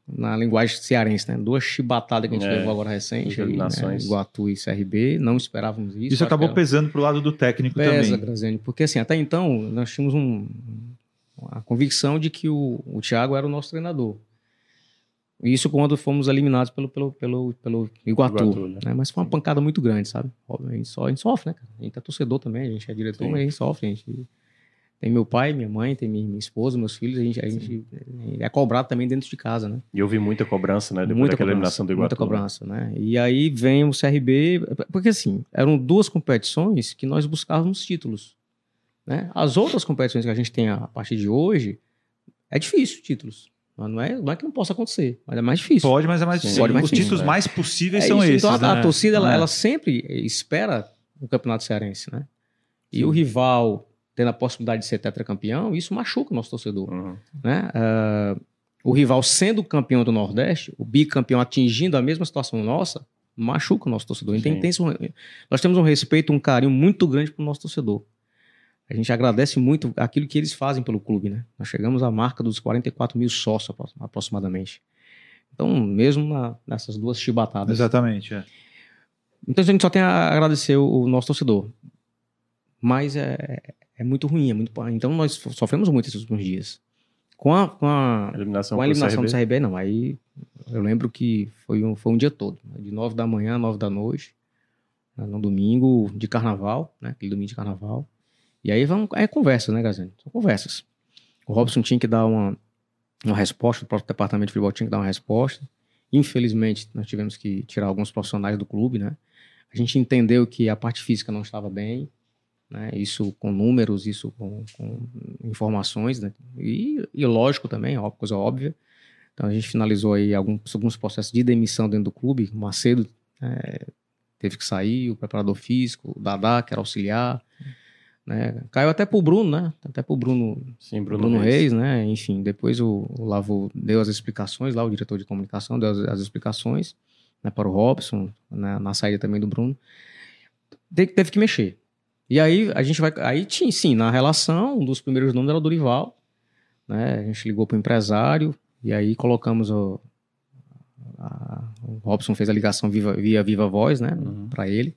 na linguagem cearense, né? Duas chibatadas que a gente é, levou agora recente, aí, né? Iguatu e CRB, não esperávamos isso. Isso acabou pesando para o lado do técnico pesa, também. Graziani, porque assim, até então nós tínhamos um, a convicção de que o, o Thiago era o nosso treinador. Isso quando fomos eliminados pelo, pelo, pelo, pelo Iguatu. Iguatu né? Né? Mas foi uma pancada muito grande, sabe? A gente, só, a gente sofre, né, cara? A gente é torcedor também, a gente é diretor, Sim. mas a gente sofre. A gente tem meu pai, minha mãe, tem minha, esposa, meus filhos, a gente, a gente é cobrado também dentro de casa, né? E eu vi muita cobrança, né? Depois muita daquela eliminação do Iguatu. Muita cobrança, né? E aí vem o CRB, porque assim, eram duas competições que nós buscávamos títulos. Né? As outras competições que a gente tem a partir de hoje, é difícil títulos. Não é, não é que não possa acontecer, mas é mais difícil. Pode, mas é mais difícil. Pode, mais Os difícil, títulos é. mais possíveis é são isso. esses. Então a, né? a torcida, ela, é. ela, sempre espera o Campeonato Cearense, né? E Sim. o rival tendo a possibilidade de ser tetracampeão, isso machuca o nosso torcedor. Uhum. Né? Uh, o rival sendo campeão do Nordeste, o bicampeão atingindo a mesma situação nossa, machuca o nosso torcedor. Então, tem, nós temos um respeito, um carinho muito grande para o nosso torcedor a gente agradece muito aquilo que eles fazem pelo clube, né? Nós chegamos à marca dos 44 mil sócios aproximadamente. Então, mesmo na, nessas duas chibatadas. Exatamente, é. Então a gente só tem a agradecer o, o nosso torcedor. Mas é, é muito ruim, é muito. Então nós sofremos muito esses últimos dias. Com a, com a eliminação, com a eliminação do CRB, não. Aí eu lembro que foi um, foi um dia todo, né? de nove da manhã a nove da noite, né? no domingo de carnaval, né? Aquele domingo de carnaval. E aí vão, é conversa, né, Gazane? São conversas. O Robson tinha que dar uma, uma resposta, o próprio departamento de futebol tinha que dar uma resposta. Infelizmente, nós tivemos que tirar alguns profissionais do clube, né? A gente entendeu que a parte física não estava bem, né? Isso com números, isso com, com informações, né? E, e lógico também, ó, coisa óbvia. Então a gente finalizou aí alguns, alguns processos de demissão dentro do clube. O Macedo é, teve que sair, o preparador físico, o Dadá, que era auxiliar. Né? Caiu até pro Bruno, né? Até pro Bruno, Sim, Bruno, Bruno Reis. Reis. né? Enfim, depois o, o Lavo deu as explicações lá, o diretor de comunicação deu as, as explicações né, para o Robson, né, na saída também do Bruno. Teve, teve que mexer. E aí a gente vai. Aí tinha, sim, na relação, um dos primeiros nomes era o Dorival. Né? A gente ligou para o empresário e aí colocamos o. A, o Robson fez a ligação via, via Viva Voz, né? Uhum. Para ele.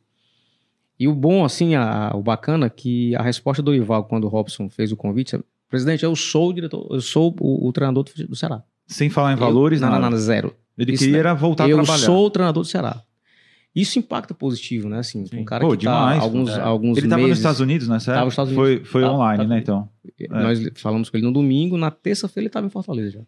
E o bom, assim, a, o bacana, que a resposta do Ival, quando o Robson fez o convite, é, presidente, eu sou o diretor, eu sou o, o treinador do, do Ceará. Sem falar em valores, eu, nada, nada, zero. Ele Isso, queria voltar a trabalhar. Eu sou o treinador do Ceará. Isso impacta positivo, né? Assim, um cara Pô, que tá demais, tá alguns, é. alguns Ele estava nos Estados Unidos nessa época? nos Estados Unidos. Foi, foi tava, online, tava, né, então? É. Nós falamos com ele no domingo, na terça-feira ele estava em Fortaleza já.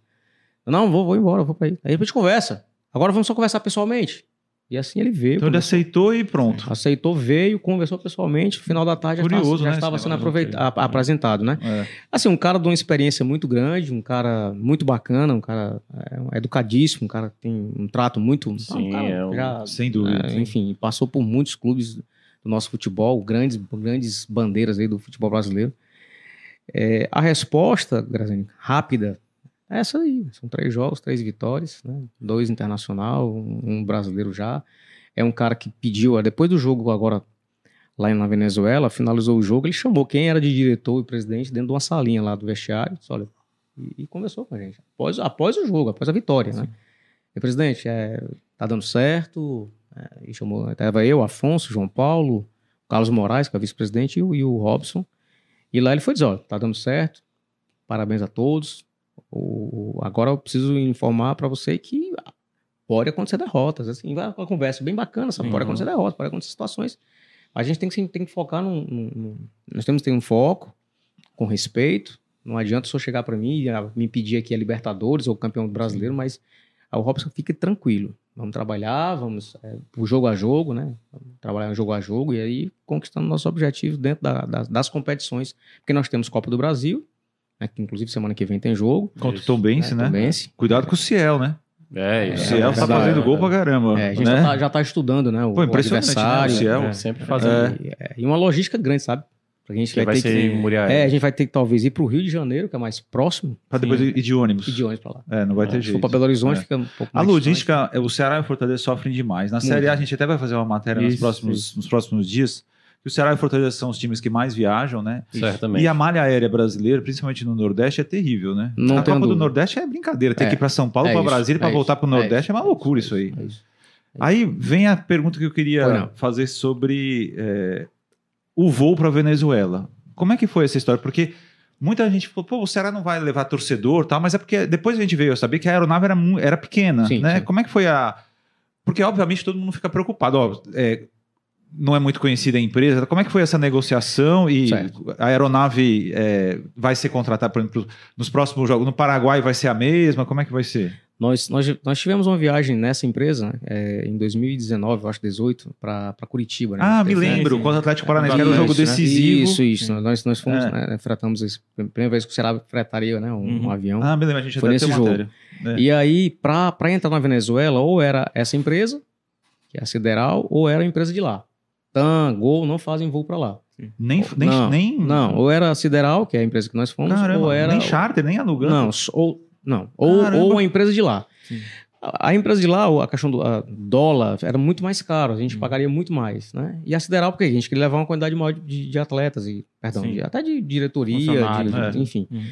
Não, vou, vou embora, vou para aí. Aí a gente conversa. Agora vamos só conversar pessoalmente. E assim ele veio. Então ele aceitou e pronto. Aceitou, veio, conversou pessoalmente. No final da tarde Curioso, já estava, né, sendo aproveita, a, apresentado, né? É. Assim, um cara de uma experiência muito grande, um cara muito bacana, um cara é, educadíssimo, um cara que tem um trato muito. Sim, um é um, já, sem dúvida. É, enfim, passou por muitos clubes do nosso futebol, grandes, grandes bandeiras aí do futebol brasileiro. É, a resposta, Grazini, rápida, é essa aí. São três jogos, três vitórias, né? dois internacional, um brasileiro já. É um cara que pediu, depois do jogo agora lá na Venezuela, finalizou o jogo, ele chamou quem era de diretor e presidente dentro de uma salinha lá do vestiário, disse, olha, e, e, conversou com a gente. Após, após o jogo, após a vitória, né? E, presidente, é, tá dando certo. É, e chamou, estava eu, Afonso, João Paulo, Carlos Moraes, que é vice-presidente, e, e, o Robson. E lá ele foi dizer, olha, tá dando certo, parabéns a todos, o, agora eu preciso informar para você que pode acontecer derrotas. Assim, vai uma conversa bem bacana, sabe? Pode acontecer derrotas, pode acontecer situações. A gente tem que, tem que focar num, num, Nós temos que ter um foco, com respeito. Não adianta só chegar para mim e ah, me pedir aqui a Libertadores ou campeão brasileiro, mas o Robson fique tranquilo. Vamos trabalhar, vamos é, jogo a jogo, né? Vamos trabalhar jogo a jogo e aí conquistando nossos objetivos dentro da, das, das competições. Porque nós temos Copa do Brasil, né, que inclusive semana que vem tem jogo. Contra o Tom Bense, né? né? Cuidado com o Ciel, né? É, é, o Ciel é, tá fazendo gol pra caramba. É, a gente né? já, tá, já tá estudando, né? O, Pô, adversário. Né? O Ciel é, sempre fazendo. É, e uma logística grande, sabe? A gente vai, vai, ter ser que, É, a gente vai ter que talvez ir pro Rio de Janeiro, que é mais próximo. Pra depois ir de ônibus. Ir de ônibus pra lá. É, não vai ter jeito. Se for pra Belo Horizonte, fica um pouco mais A logística, o Ceará e o Fortaleza sofrem demais. Na Muito. Série A, a gente até vai fazer uma matéria isso, nos, próximos, nos próximos dias que o Ceará e o Fortaleza são os times que mais viajam, né? Certamente. E a malha aérea brasileira, principalmente no Nordeste, é terrível, né? Não a Copa dúvida. do Nordeste é brincadeira. Ter é. que ir para São Paulo, é para Brasília, para é voltar para o Nordeste é, é, uma loucura isso aí. É isso. Aí vem a pergunta que eu queria fazer sobre é, o voo para Venezuela. Como é que foi essa história? Porque muita gente falou, pô, o Ceará não vai levar torcedor, tal, mas é porque depois a gente veio a saber que a aeronave era, era pequena, sim, né? Sim. Como é que foi a... Porque, obviamente, todo mundo fica preocupado. Ó, é, não é muito conhecida a empresa. Como é que foi essa negociação e certo. a aeronave é, vai ser contratada, por exemplo, nos próximos jogos? No Paraguai vai ser a mesma? Como é que vai ser? Nós, nós, nós tivemos uma viagem nessa empresa é, em 2019, eu acho 18, para Curitiba. Né? Ah, me lembro, contra o Atlético Paranaense, era um jogo decisivo. Isso, isso. Nós, nós fomos, é. né, fretamos, primeira vez que o Ceará fretaria né, um, uhum. um, avião. Ah, me lembro, a gente foi nesse jogo. É. E aí, para entrar na Venezuela, ou era essa empresa, que é a Sideral, ou era a empresa de lá. TAM, Gol não fazem voo para lá. Nem, nem, não, nem. Não, ou era a Sideral, que é a empresa que nós fomos, Caramba, ou era. Nem charter, nem alugando. Não, ou, não, ou, ou a empresa de lá. A, a, empresa de lá, a questão do a dólar, era muito mais caro, a gente hum. pagaria muito mais, né? E a Sideral, porque a gente queria levar uma quantidade maior de, de atletas, e, perdão, de, até de diretoria, de, é. enfim. Hum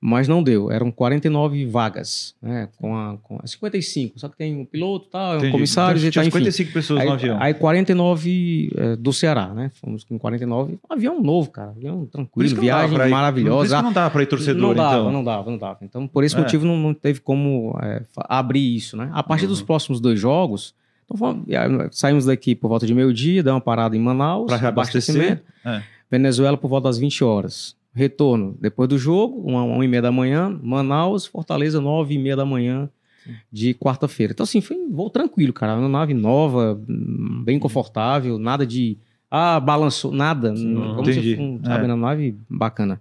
mas não deu. Eram 49 vagas, né? Com a, com a 55, só que tem um piloto, tal, um comissário então, e tal, 55 pessoas aí, no avião. Aí 49 é, do Ceará, né? Fomos com 49, avião novo, cara, avião tranquilo, viagem ir, maravilhosa. Por isso que não dava para ir torcedor, não dava, então. Não dava, não dava. Então, por esse é. motivo, não, não, teve como é, abrir isso, né? A partir uhum. dos próximos dois jogos, então, saímos daqui por volta de meio-dia, dá uma parada em Manaus, para reabastecer. É. Venezuela por volta das 20 horas. Retorno depois do jogo, uma, uma e meia da manhã, Manaus, Fortaleza, nove e meia da manhã de quarta-feira. Então, assim, foi um voo tranquilo, cara. Uma nave nova, bem confortável, nada de. Ah, balançou, nada. Sim, Como entendi. se um, sabe, é. na nave bacana.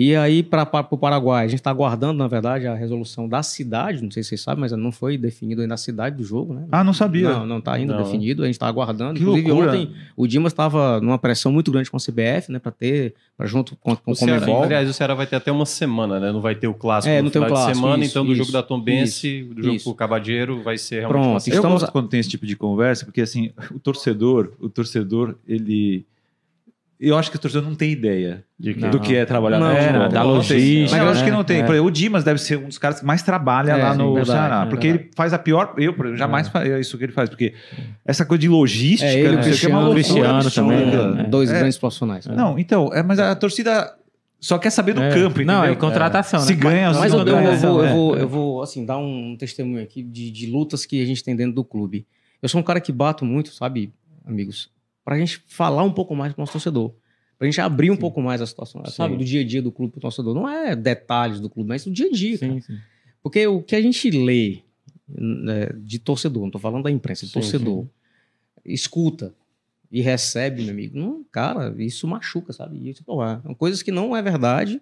E aí, para o Paraguai, a gente está aguardando, na verdade, a resolução da cidade, não sei se vocês sabem, mas não foi definido ainda a cidade do jogo, né? Ah, não sabia. Não, não está ainda não. definido, a gente está aguardando. Que Inclusive, loucura. ontem o Dimas estava numa pressão muito grande com a CBF, né, para ter, para junto com, com o, o Comebol. Aliás, o Ceará vai ter até uma semana, né? Não vai ter o clássico é, no final clássico, de semana, isso, então do isso, jogo da Tombense, do jogo com o Cabadeiro, vai ser realmente Pronto, uma... Eu estamos... gosto quando tem esse tipo de conversa, porque assim, o torcedor, o torcedor, ele eu acho que o torcedor não tem ideia de que, do que é trabalhar não, no futebol. Da logística. Mas eu acho que não tem. É. O Dimas deve ser um dos caras que mais trabalha é, lá no verdade, Ceará. É porque ele faz a pior. Eu, por exemplo, jamais é isso que ele faz. Porque essa coisa de logística. É, ele, o Cristiano, é Cristiano também. Né? Dois grandes profissionais. Não, então, é, mas a torcida só quer saber do é. campo, entendeu? Não, é contratação, é. né? Se ganha, mas, mas eu, eu, vou, eu, vou, eu vou, assim, dar um testemunho aqui de, de lutas que a gente tem dentro do clube. Eu sou um cara que bato muito, sabe, amigos, pra gente falar um pouco mais com o nosso torcedor. Pra gente abrir um sim. pouco mais a situação, sim. sabe? Do dia a dia do clube pro torcedor. Não é detalhes do clube, mas do dia a dia. Sim, Porque o que a gente lê né, de torcedor, não tô falando da imprensa, de torcedor, escuta e recebe, meu amigo, não, cara, isso machuca, sabe? Isso, pô, é, coisas que não é verdade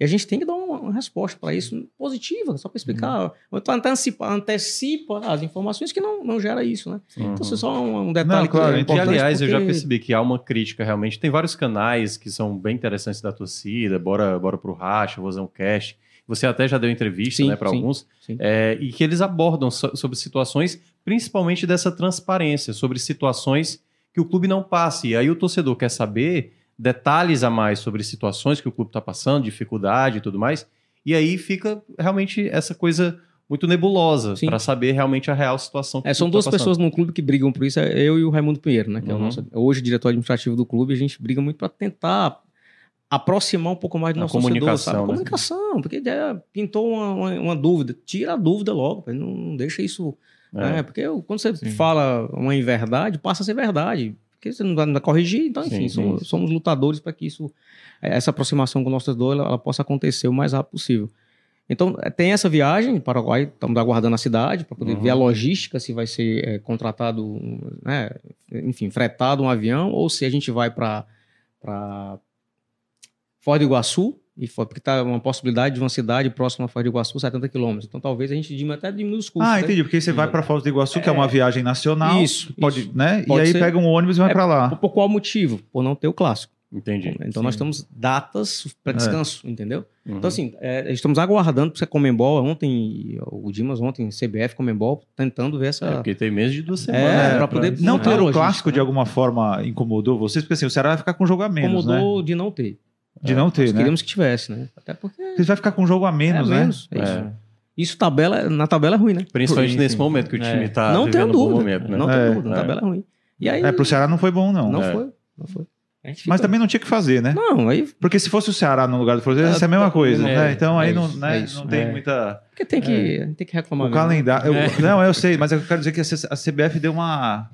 e a gente tem que dar uma, uma resposta para isso positiva, só para explicar. Uhum. Então antecipa, antecipa as informações que não, não gera isso, né? Uhum. Então, isso é só um, um detalhe não, claro, que é E, aliás, porque... eu já percebi que há uma crítica realmente. Tem vários canais que são bem interessantes da torcida, bora, bora pro racha, vou fazer um cast. Você até já deu entrevista né, para alguns, sim. É, e que eles abordam so, sobre situações, principalmente dessa transparência, sobre situações que o clube não passe. E aí o torcedor quer saber detalhes a mais sobre situações que o clube está passando, dificuldade e tudo mais. E aí fica realmente essa coisa muito nebulosa para saber realmente a real situação. É, são duas tá pessoas no clube que brigam por isso, é eu e o Raimundo Pinheiro, né? Que uhum. é o uhum. nosso, hoje diretor administrativo do clube, a gente briga muito para tentar aproximar um pouco mais do nosso comunicação, torcedor, Né? Comunicação, porque pintou uma, uma, uma, dúvida, tira a dúvida logo, não, não deixa isso. É. Né? Porque quando você Sim. fala uma inverdade, passa a ser verdade porque você não vai corrigir. Então, enfim, sim, somos, sim. somos, lutadores para que isso, essa aproximação com o nosso torcedor ela, ela, possa acontecer o mais rápido possível. Então, é, tem essa viagem Paraguai, estamos aguardando a cidade para poder uhum. ver a logística, se vai ser é, contratado, né, enfim, fretado um avião, ou se a gente vai para Ford do Iguaçu, e foi porque está uma possibilidade de uma cidade próxima a Foz do Iguaçu, 70 quilômetros. Então talvez a gente diminua, até diminua os custos. Ah, né? entendi. Porque você vai para Foz do Iguaçu, é, que é uma viagem nacional. Isso. Pode, isso. Né? Pode e aí ser. pega um ônibus e vai é, para lá. Por qual motivo? Por não ter o clássico. Entendi. Então Sim. nós temos datas para descanso, é. entendeu? Uhum. Então, assim, é, estamos aguardando para a Comembol, ontem, o Dimas ontem, CBF, Comembol, tentando ver essa. É, porque tem meses de duas é, semanas. É, para poder. Não ter o clássico né? de alguma forma incomodou vocês, porque assim, o Ceará vai ficar com jogo a menos. Incomodou né? de não ter. De não ter, Nós né? queríamos que tivesse, né? Até porque. Você vai ficar com um jogo a menos, é, né? Menos, é isso. É. Isso tabela, na tabela é ruim, né? Principalmente nesse momento que o time está é. Não tem dúvida. Momento, né? Não tem dúvida, na tabela é ruim. E aí, é, pro Ceará não foi bom, não. Não foi, não foi. Mas também não tinha que fazer, né? Não, aí. Porque se fosse o Ceará no lugar do Fluminense, ia ser a mesma coisa, né? Então aí não, né, não tem muita. Porque tem que, tem que reclamar. O calendário. Eu, não, eu sei, mas eu quero dizer que a CBF deu uma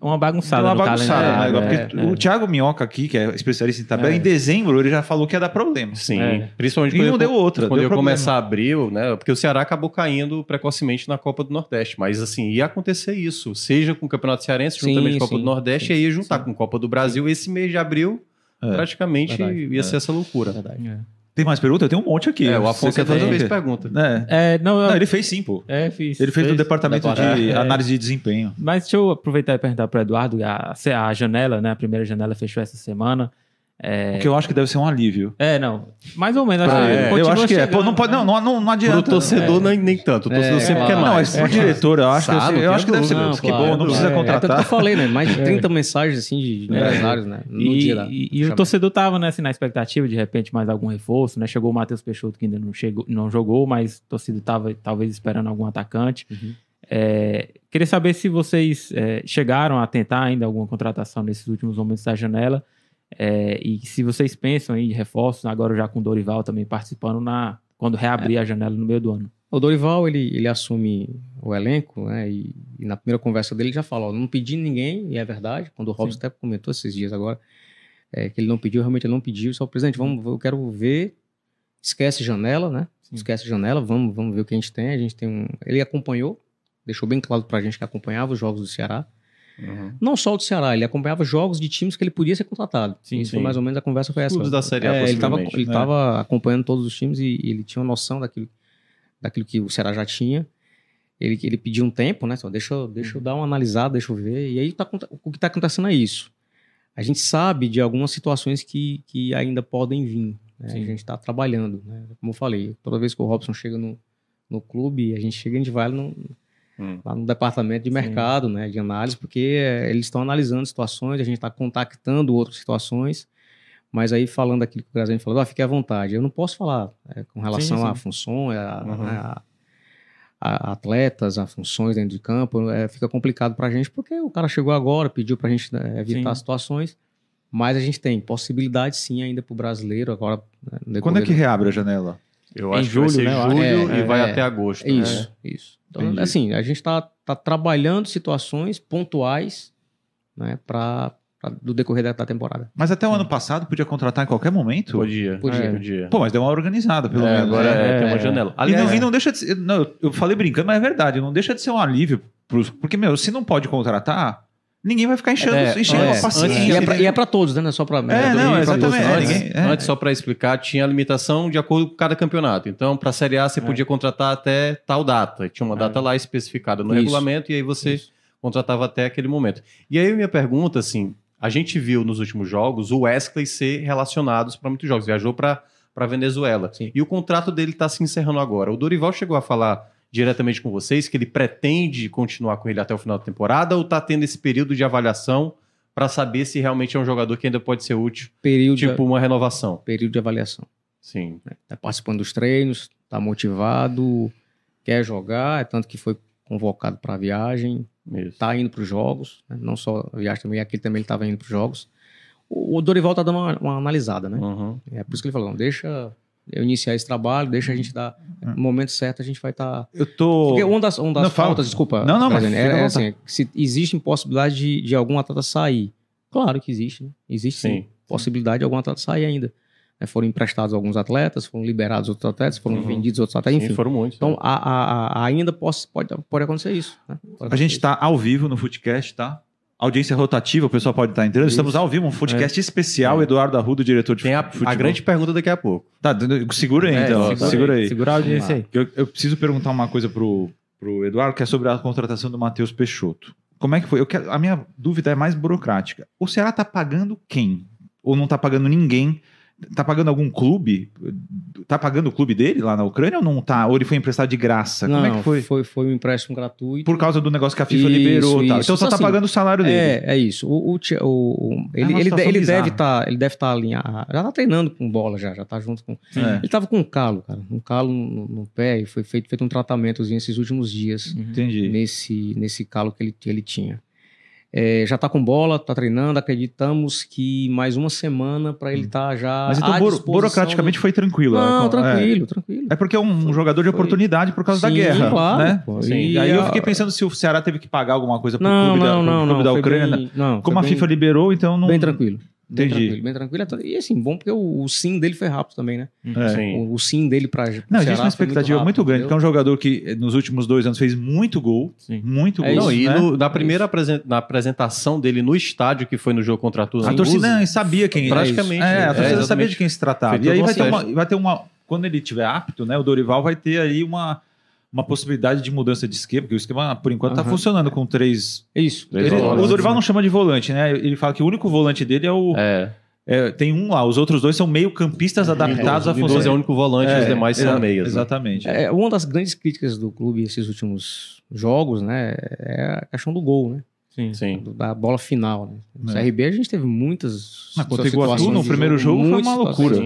uma bagunçada. Uma bagunçada, né? Porque é, o Thiago Minhoca aqui, que é especialista em tabela, é. em dezembro ele já falou que ia dar problema. Sim, é. principalmente e quando não deu outra. Quando deu eu começar abril, né? Porque o Ceará acabou caindo precocemente na Copa do Nordeste. Mas assim, ia acontecer isso. Seja com o Campeonato Cearense, juntamente com a Copa sim, do Nordeste, sim, e ia juntar sim. com a Copa do Brasil. Esse mês de abril, é. praticamente Verdade. ia ser essa loucura. Verdade. Tem mais pergunta? Eu tenho um monte aqui. É, o Afonso Você toda vez pergunta. É. é não, eu... não, ele fez sim, pô. É, fiz. Ele fez, fez no departamento de é, análise de desempenho. Mas deixa eu aproveitar e perguntar para o Eduardo. A, a janela, né? A primeira janela fechou essa semana. É... O que eu acho que deve ser um alívio. É, não. Mais ou menos. Pra, é, eu acho que é. Pô, não, pode, não, não, não, não adianta. Pro torcedor é. nem, nem tanto. O torcedor é, sempre quer mais. Não, mas pro diretor, eu acho, Sabe, que, eu acho que deve ser. Não, que bom, não precisa contratar. É, que eu falei, né? Mais de 30 mensagens assim de empresários, né? No e, dia da, e, e o torcedor tava né, assim, na expectativa de repente mais algum reforço, né? Chegou o Matheus Peixoto que ainda não, chegou, não jogou, mas o torcedor tava talvez esperando algum atacante. Uhum. É, queria saber se vocês é, chegaram a tentar ainda alguma contratação nesses últimos momentos da janela é, e se vocês pensam em reforços, agora já com o Dorival também participando na quando reabrir é. a janela no meio do ano. O Dorival, ele, ele assume o elenco, né? E, e na primeira conversa dele já falou, não pedi ninguém, e é verdade, quando o Robson até comentou esses dias agora, é, que ele não pediu, realmente ele não pediu, só, presidente, vamos, eu quero ver, esquece janela, né? Sim. Esquece janela, vamos, vamos ver o que a gente tem. A gente tem um. Ele acompanhou, deixou bem claro pra gente que acompanhava os jogos do Ceará. Uhum. Não só o do Ceará, ele acompanhava jogos de times que ele podia ser contratado. Sim, Isso sim. mais ou menos a conversa foi essa. Clubes da Série A, é, Ele estava ele é. acompanhando todos os times e, e, ele tinha uma noção daquilo, daquilo que o Ceará já tinha. Ele, ele pediu um tempo, né? Só deixa, deixa eu dar uma analisada, deixa eu ver. E aí tá, o que está acontecendo é isso. A gente sabe de algumas situações que, que ainda podem vir. Né? A gente está trabalhando. Né? Como eu falei, toda vez que o Robson chega no, no clube, a gente chega, a gente vai no, hum. lá no departamento de mercado, né, de análise, porque é, eles estão analisando situações, a gente está contactando outras situações, mas aí falando aquilo que o Graziani falou, ah, fique à vontade. Eu não posso falar é, com relação sim, sim. a funções, a, uhum. a, a, atletas, a funções dentro de campo, é, fica complicado para a gente, porque o cara chegou agora, pediu para a gente né, evitar sim. situações, mas a gente tem possibilidade sim ainda para o brasileiro agora. Né, Quando é que reabre a janela? Eu acho em julho, que vai ser né? julho é, e vai é, até agosto. Né? Isso, né? isso. Então, Entendi. assim, a gente está tá trabalhando situações pontuais né, para do decorrer da, temporada. Mas até o ano passado podia contratar em qualquer momento? Podia. Podia. É. podia. Pô, mas deu uma organizada, pelo é, menos. Agora é, tem uma janela. Aliás, e, não, e não deixa de ser. Não, eu falei brincando, mas é verdade. Não deixa de ser um alívio. Pros, porque, meu, se não pode contratar, ninguém vai ficar enchendo, é, enchendo é, a paciência. E é, pra, e é pra todos, né? Não é só pra. É, não, é exatamente. Antes, ninguém, é. antes, só para explicar, tinha limitação de acordo com cada campeonato. Então, para a Série A, você é. podia contratar até tal data. Tinha uma é. data lá especificada no Isso. regulamento, e aí você Isso. contratava até aquele momento. E aí, minha pergunta, assim, a gente viu nos últimos jogos o Wesley ser relacionado para muitos jogos. Viajou para Venezuela. Sim. E o contrato dele está se encerrando agora. O Dorival chegou a falar diretamente com vocês, que ele pretende continuar com ele até o final da temporada ou está tendo esse período de avaliação para saber se realmente é um jogador que ainda pode ser útil, período tipo uma renovação? Período de avaliação. Sim. Está participando dos treinos, está motivado, quer jogar, é tanto que foi convocado para a viagem, está indo para os jogos, né? não só a viagem também, aqui também ele estava indo para os jogos. O, o Dorival está dando uma, uma, analisada, né? Uhum. É por isso que ele falou, não, deixa eu iniciar esse trabalho, deixa a gente dar. No momento certo a gente vai estar. Tá... Eu tô. Porque uma das, uma das não, faltas, desculpa. Não, não, mas. É, é assim, se existe possibilidade de, de algum atleta sair. Claro que existe, né? Existe sim. sim. Possibilidade de algum atleta sair ainda. É, foram emprestados alguns atletas, foram liberados outros atletas, foram uhum. vendidos outros atletas, enfim. Sim, foram muitos. Então, a, a, a, ainda pode, pode, pode acontecer isso. Né? Pode a gente está ao vivo no Footcast, tá? Audiência rotativa, o pessoal pode estar entrando. Isso. Estamos ao vivo, um podcast é. especial. É. Eduardo Arruda, diretor de Tem a, futebol. a grande pergunta daqui a pouco. Tá, segura aí é, então. Segura, segura aí. Segura a audiência aí. Eu, eu, preciso perguntar uma coisa pro, pro Eduardo, que é sobre a contratação do Matheus Peixoto. Como é que foi? Eu quero, a minha dúvida é mais burocrática. O Ceará está pagando quem? Ou não está pagando ninguém Tá pagando algum clube? Tá pagando o clube dele lá na Ucrânia ou não tá? Ou ele foi emprestado de graça? Não, Como é que foi? foi? Foi um empréstimo gratuito. Por causa do negócio que a FIFA isso, liberou. Isso. Tá. Então só tá assim, pagando o salário dele. É, é isso. O, o, o ele, é ele, ele deve estar tá, ele deve estar tá alinhado. Já tá treinando com bola já, já tá junto com. É. Ele tava com um calo, cara. Um calo no, no, pé e foi feito, feito um tratamentozinho esses últimos dias. Entendi. Nesse, nesse calo que ele, que ele tinha. É, já está com bola, está treinando. Acreditamos que mais uma semana para ele estar hum. tá já. Mas então, burocraticamente do... foi tranquilo. Não, é, tranquilo, é. tranquilo. É porque é um jogador de oportunidade por causa Sim, da guerra. Claro, né? Sim. E aí eu fiquei pensando se o Ceará teve que pagar alguma coisa para o clube, não, da, não, clube da Ucrânia. Bem, não, Como a FIFA liberou, então não. Bem tranquilo. Bem Entendi. tranquilo, bem tranquilo. E assim, bom porque o, o sim dele foi rápido também, né? É. O, o, sim dele para Não, existe uma expectativa muito, rápido, muito grande, porque é um jogador que eh, nos últimos dois anos fez muito gol. Sim. Muito é gol. Isso, e né? no, na primeira apresen na apresentação dele no estádio, que foi no jogo contra a Tuzla. A torcida sabia quem Praticamente. É, a torcida sabia de quem se tratava. E aí vai ter, uma, vai ter uma. Quando ele tiver apto, né? O Dorival vai ter aí uma uma possibilidade de mudança de esquema, porque o esquema, por enquanto, está uhum. funcionando com três. Isso. Três ele, o Dorival não chama de volante, né? Ele fala que o único volante dele é o. É. É, tem um lá, os outros dois são meio campistas adaptados à função. é o único volante, é, os demais são meias. Né? Exatamente. Né? É, uma das grandes críticas do clube esses últimos jogos, né, é a questão do gol, né? Sim. Sim. Da bola final. Né? No é. CRB a gente teve muitas. Na contra Iguatu, no primeiro jogo, foi uma loucura.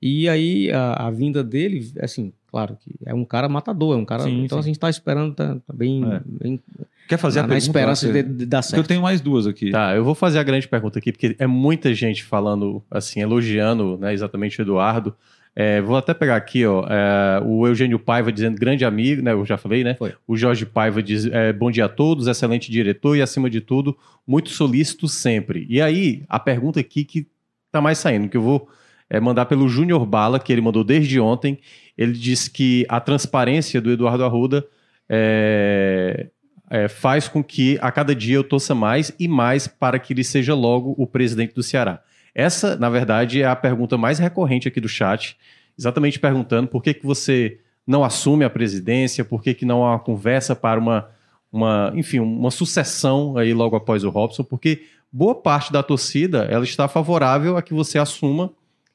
E aí a, a, vinda dele, assim, claro que é um cara matador, é um cara. Sim, então sim. a gente está esperando, tá, tá bem, é. bem Quer fazer na, a pergunta? Na esperança de, de dar certo. Eu tenho mais duas aqui. Tá, eu vou fazer a grande pergunta aqui, porque é muita gente falando, assim, elogiando né, exatamente o Eduardo. É, vou até pegar aqui, ó, é, o Eugênio Paiva dizendo grande amigo, né? Eu já falei, né? Foi. O Jorge Paiva diz é, bom dia a todos, excelente diretor e, acima de tudo, muito solícito sempre. E aí, a pergunta aqui que tá mais saindo, que eu vou é, mandar pelo Júnior Bala, que ele mandou desde ontem. Ele disse que a transparência do Eduardo Arruda é, é, faz com que a cada dia eu torça mais e mais para que ele seja logo o presidente do Ceará? Essa, na verdade, é a pergunta mais recorrente aqui do chat, exatamente perguntando por que, que você não assume a presidência, por que, que não há uma conversa para uma, uma, enfim, uma sucessão aí logo após o Robson, porque boa parte da torcida ela está favorável a que você assuma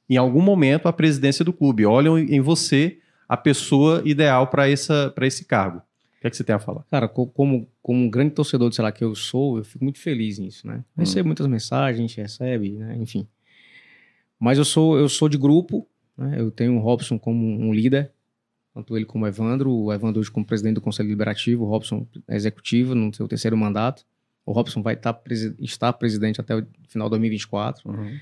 em algum momento a presidência do clube. Olham em você a pessoa ideal para esse cargo. O que, é que você tem a falar? Cara, como, como um grande torcedor de sei lá que eu sou, eu fico muito feliz nisso, né? Hum. Recebo muitas mensagens, a gente recebe, né? enfim. Mas eu sou, eu sou de grupo, né? eu tenho o Robson como um líder, tanto ele como o Evandro, o Evandro hoje como presidente do Conselho Liberativo, o Robson é executivo no seu terceiro mandato. O Robson vai estar, estar presidente até o final de 2024. Uhum.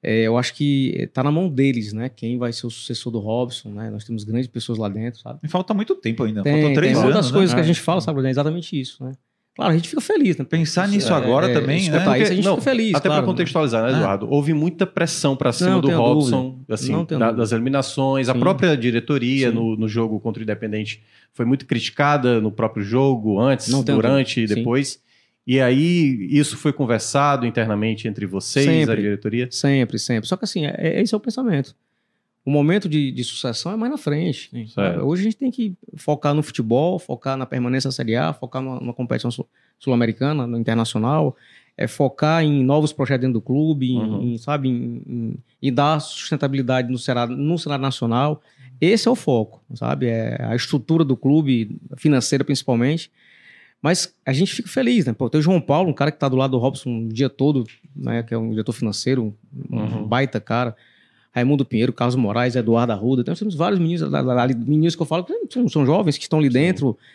É, eu acho que está na mão deles, né? Quem vai ser o sucessor do Robson, né? Nós temos grandes pessoas lá dentro, sabe? E falta muito tempo ainda. Tem, Faltam três tem anos. Uma das né? coisas que a é. gente fala, sabe, é exatamente isso, né? Claro, a gente fica feliz, né? Pensar nisso é, agora é, também, né? Porque, isso a gente não, fica feliz. Até claro, para contextualizar, né, Eduardo? É. Houve muita pressão para cima não, do Robson, assim, da, das eliminações. Sim. A própria diretoria no, no, jogo contra o Independente foi muito criticada no próprio jogo, antes, durante e depois. E aí, isso foi conversado internamente entre vocês, sempre, a diretoria? Sempre, sempre. Só que assim, é, é, esse é o pensamento. O momento de, de sucessão é mais na frente. Hoje a gente tem que focar no futebol, focar na permanência da Série A, focar numa, numa competição sul-americana, no internacional, é focar em novos projetos dentro do clube, uhum. em, sabe, em, em, em, dar sustentabilidade no cenário, no cenário nacional. Esse é o foco, sabe? É a estrutura do clube, financeira principalmente. Mas a gente fica feliz, né? Pô, tem o João Paulo, um cara que está do lado do Robson o dia todo, né? Que é um diretor financeiro, um uhum. baita cara. Raimundo Pinheiro, Carlos Moraes, Eduardo Arruda. Então, temos vários meninos, meninos que eu falo que são, são jovens, que estão ali dentro. Sim.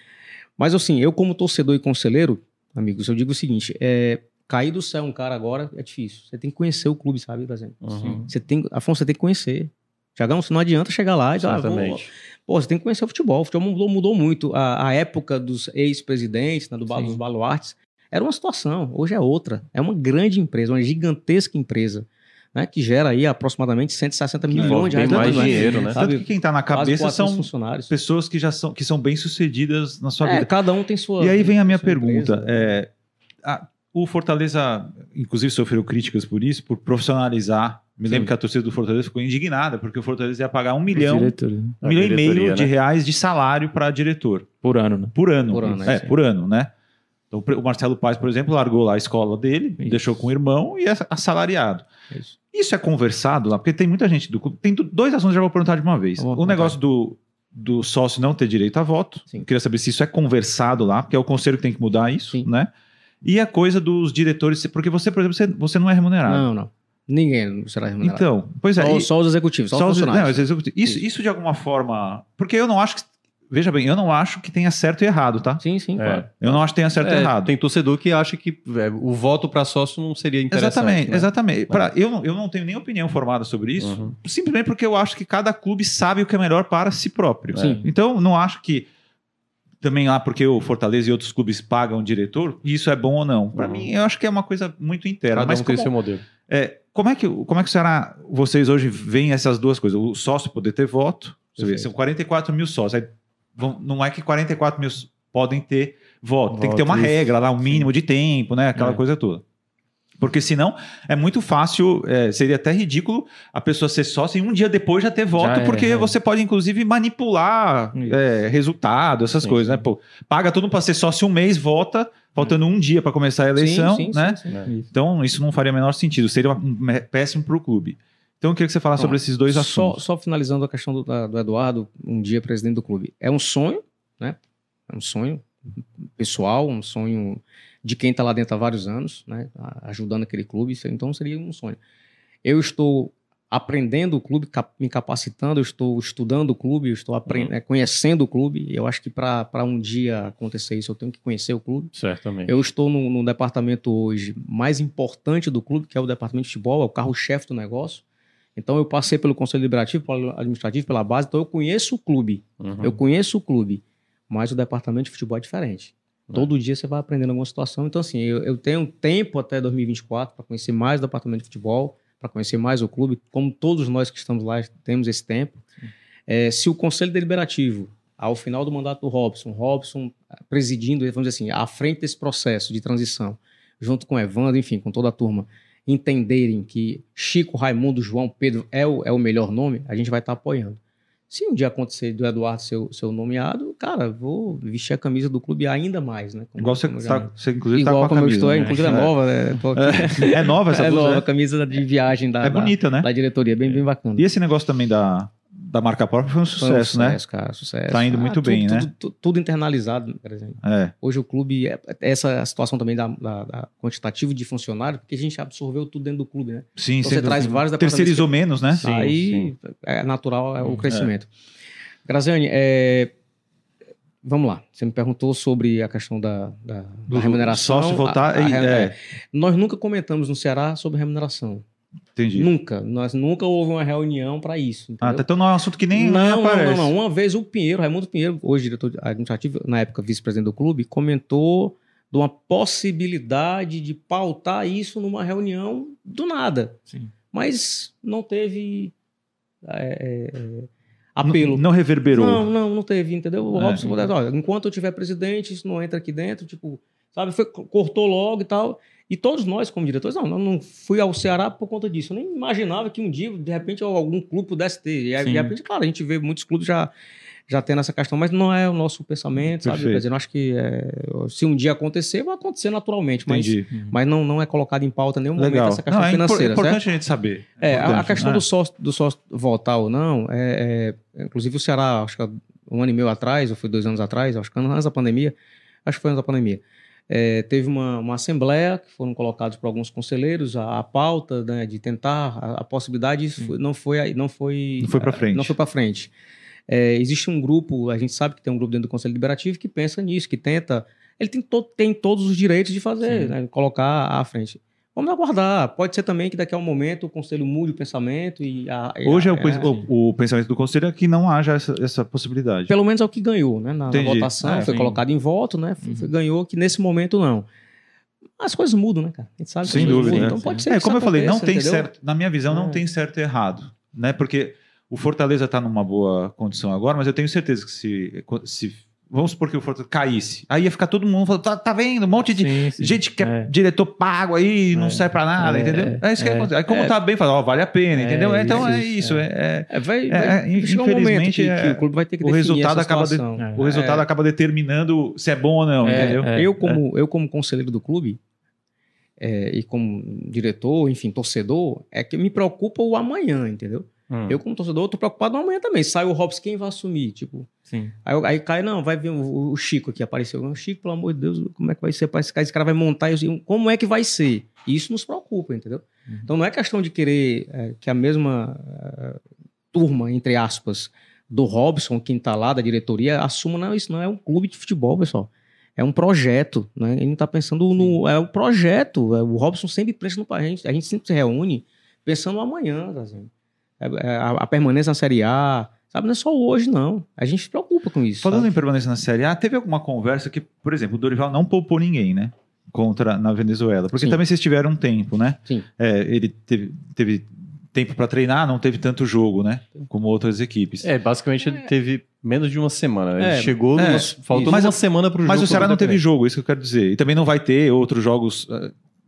Mas, assim, eu como torcedor e conselheiro, amigos, eu digo o seguinte, é, cair do céu um cara agora é difícil. Você tem que conhecer o clube, sabe, por exemplo. Uhum. Você tem, Afonso, você tem que conhecer. Tiagão, não adianta chegar lá e dizer, ah, vou, Pô, você tem que conhecer o futebol. O futebol mudou, mudou muito. A, a época dos ex-presidentes, né, do, dos baluartes, era uma situação. Hoje é outra. É uma grande empresa, uma gigantesca empresa. Né, que gera aí aproximadamente 160 que milhões de reais. mais dinheiro, né? Sabe, Tanto que quem está na cabeça são funcionários. pessoas que já são, que são bem-sucedidas na sua é, vida. Cada um tem sua E aí vem a minha pergunta. É, a, o Fortaleza, inclusive, sofreu críticas por isso, por profissionalizar me lembro que a torcida do Fortaleza ficou indignada, porque o Fortaleza ia pagar um milhão, né? um milhão e meio né? de reais de salário para diretor. Por ano, né? Por ano. Por ano, é, é por ano, né? Então, o Marcelo Paz, por exemplo, largou lá a escola dele, Isso. deixou com o irmão e é assalariado. Isso. Isso é conversado lá, porque tem muita gente do Tem dois assuntos que já vou perguntar de uma vez. o negócio do, do sócio não ter direito a voto. Sim. Queria saber se isso é conversado lá, porque é o conselho que tem que mudar isso, Sim. né? E a coisa dos diretores, porque você, por exemplo, você, você não é remunerado. Não, não. Ninguém será remunerado. Então, pois é. Só, e, só os executivos, só, só os funcionários. Não, os executivos. Isso, isso de alguma forma. Porque eu não acho que. Veja bem, eu não acho que tenha certo e errado, tá? Sim, sim, é. claro. Eu não acho que tenha certo é, e errado. Tem torcedor que acha que é, o voto para sócio não seria interessante. Exatamente, né? exatamente. Pra, eu, não, eu não tenho nem opinião formada sobre isso, uhum. simplesmente porque eu acho que cada clube sabe o que é melhor para si próprio. Sim. Então, não acho que também lá porque o Fortaleza e outros clubes pagam o diretor, isso é bom ou não. Para uhum. mim, eu acho que é uma coisa muito interna. Cada mas um como, tem seu modelo. É, como é que como é que será vocês hoje veem essas duas coisas? O sócio poder ter voto, você vê, são 44 mil sócios. Aí, não é que 44 mil podem ter voto, voto tem que ter uma isso. regra lá, um mínimo de tempo, né? Aquela é. coisa toda. Porque senão é muito fácil, é, seria até ridículo a pessoa ser sócia e um dia depois já ter voto, já é, porque é. você pode inclusive manipular é, resultado, essas sim, coisas, né? sim. Pô, paga todo mundo para ser sócio um mês, vota, faltando um dia para começar a eleição, sim, né? Então isso não faria o menor sentido, seria um, péssimo para o clube. Então eu queria que você falasse sobre esses dois assuntos. Só, só finalizando a questão do, do Eduardo, um dia presidente do clube. É um sonho, né? É um sonho pessoal, um sonho de quem está lá dentro há vários anos, né, ajudando aquele clube, então seria um sonho. Eu estou aprendendo o clube, me capacitando, eu estou estudando o clube, eu estou uhum. Né, conhecendo o clube. Eu acho que para um dia acontecer isso, eu tenho que conhecer o clube. Certamente. Eu estou no, no departamento hoje mais importante do clube, que é o departamento de futebol, é o carro-chefe do negócio. Então eu passei pelo conselho deliberativo, pelo administrativo, pela base, então eu conheço o clube. Uhum. Eu conheço o clube, mas o departamento de futebol é diferente. Né? Todo dia você vai aprendendo alguma situação. Então, assim, eu, eu tenho tempo até 2024 para conhecer mais o departamento de futebol, para conhecer mais o clube, como todos nós que estamos lá temos esse tempo. É, se o Conselho Deliberativo ao final do mandato do Robson, Robson presidindo, vamos dizer assim, à frente desse processo de transição, junto com Evandro, enfim, com toda a turma, entenderem que Chico, Raimundo, João, Pedro é o, é o melhor nome, a gente vai estar tá apoiando. Se um dia acontecer do Eduardo ser, ser nomeado, cara, vou vestir a camisa do clube ainda mais, né? Como, Igual você, tá, você inclusive Igual tá como camisa, eu estou, né? inclusive é nova, né? É, é, nova essa [laughs] É nova, é? a camisa de viagem da, é bonita, da, né? da diretoria, bem, bem bacana. E esse negócio também da, da marca própria foi um sucesso, foi um né? sucesso, cara, sucesso. Tá indo muito tudo, bem, né? Tudo, tudo, tudo internalizado, por exemplo. É. Hoje o clube, é, essa situação também da, da, da quantitativo de funcionários, porque a gente absorveu tudo dentro do clube, né? Sim, Então você traz vários Terceirizou menos, né? Sim, Aí sim. é natural é o crescimento. É. Graziane, é... vamos lá. Você me perguntou sobre a questão da, da, Do da remuneração. Sócio votar. A, a, é. Nós nunca comentamos no Ceará sobre remuneração. Entendi. Nunca. Nós nunca houve uma reunião para isso. Entendeu? Ah, então não é um assunto que nem, não, nem aparece. Não, não, não. Uma vez o Pinheiro, Raimundo Pinheiro, hoje diretor administrativo, na época vice-presidente do clube, comentou de uma possibilidade de pautar isso numa reunião do nada. Sim. Mas não teve é, é, apelo. Não, não, reverberou. Não, não, não teve, entendeu? O é. Robson, olha, enquanto eu tiver presidente, isso não entra aqui dentro, tipo, sabe? Foi, cortou logo e tal. E todos nós, como diretores, não, não fui ao Ceará por conta disso. Eu nem imaginava que um dia, de repente, algum clube pudesse ter. E, de repente, claro, a gente vê muitos clubes já, já tendo essa questão, mas não é o nosso pensamento, sabe? Quer dizer, eu acho que é, se um dia acontecer, vai acontecer naturalmente. Mas, mas não, não é colocado em pauta em nenhum Legal. momento essa questão não, é financeira. É importante certo? a gente saber. É, a, a, questão né? do, sócio, do sócio votar ou não, é, é, inclusive o Ceará, acho que um ano e meio atrás, ou foi dois anos atrás, acho que antes da pandemia, acho que foi antes da pandemia. É, teve uma, uma, assembleia que foram colocados por alguns conselheiros a, a pauta né, de tentar a, a possibilidade foi, não foi não foi não foi para frente. não foi para frente. É, existe um grupo a gente sabe que tem um grupo dentro do conselho deliberativo que pensa nisso que tenta ele tem, to, tem todos os direitos de fazer né, colocar à frente Vamos aguardar. Pode ser também que daqui a um momento o conselho mude o pensamento e. A, e Hoje a, é, o, o, pensamento do conselho é que não haja essa, essa possibilidade. Pelo menos é o que ganhou, né? Na, na votação, é, foi sim. colocado em voto, né? Foi, uhum. ganhou que nesse momento não. As coisas mudam, né, cara? A gente sabe Sem dúvida. Né? Então pode ser. É, como eu falei, não tem entendeu? certo. Na minha visão, não é. tem certo e errado. Né? Porque o Fortaleza está numa boa condição agora, mas eu tenho certeza que se, se Vamos supor que o Fortaleza caísse. Aí ia ficar todo mundo falando, tá, tá vendo? Um monte de sim, sim. gente que é, é, diretor pago aí, não é, serve pra nada, é, entendeu? É isso que acontece. Aí como tá bem, fala, ó, vale a pena, entendeu? então é isso. É, vai, vai infelizmente, um que, que o clube vai ter que o resultado acaba de, É. O resultado acaba determinando se é bom ou não, entendeu? Eu, como, eu, como conselheiro do clube, e como diretor, enfim, torcedor, é que me preocupa o amanhã, entendeu? Hum. Eu, como torcedor, tô preocupado amanhã também. Sai o Robson, quem vai assumir? Tipo, Sim. Aí, aí cai, não, vai ver o, o, Chico aqui, apareceu. O Chico, pelo amor de Deus, como é que vai ser? Esse cara, esse cara vai montar. Como é que vai ser? E isso nos preocupa, entendeu? Uhum. Então não é questão de querer é, que a mesma é, turma, entre aspas, do Robson, quem tá lá, da diretoria, assuma, não, isso não é um clube de futebol, pessoal. É um projeto, né? Ele não tá pensando no. É um projeto. O Robson sempre pensa no. A gente, a gente sempre se reúne pensando no amanhã, assim. A, a permanência na Série A, Sabe, não é só hoje, não. A gente se preocupa com isso. Falando sabe? em permanência na Série A, teve alguma conversa que, por exemplo, o Dorival não poupou ninguém, né? Contra na Venezuela. Porque Sim. também vocês tiveram um tempo, né? Sim. É, ele teve, teve tempo para treinar, não teve tanto jogo, né? Como outras equipes. É, basicamente ele teve menos de uma semana. Ele É, chegou, é, numa- faltou mas uma o- semana pro jogo. Mas o Ceará não teve jogo, isso que eu quero dizer. E também não vai ter outros jogos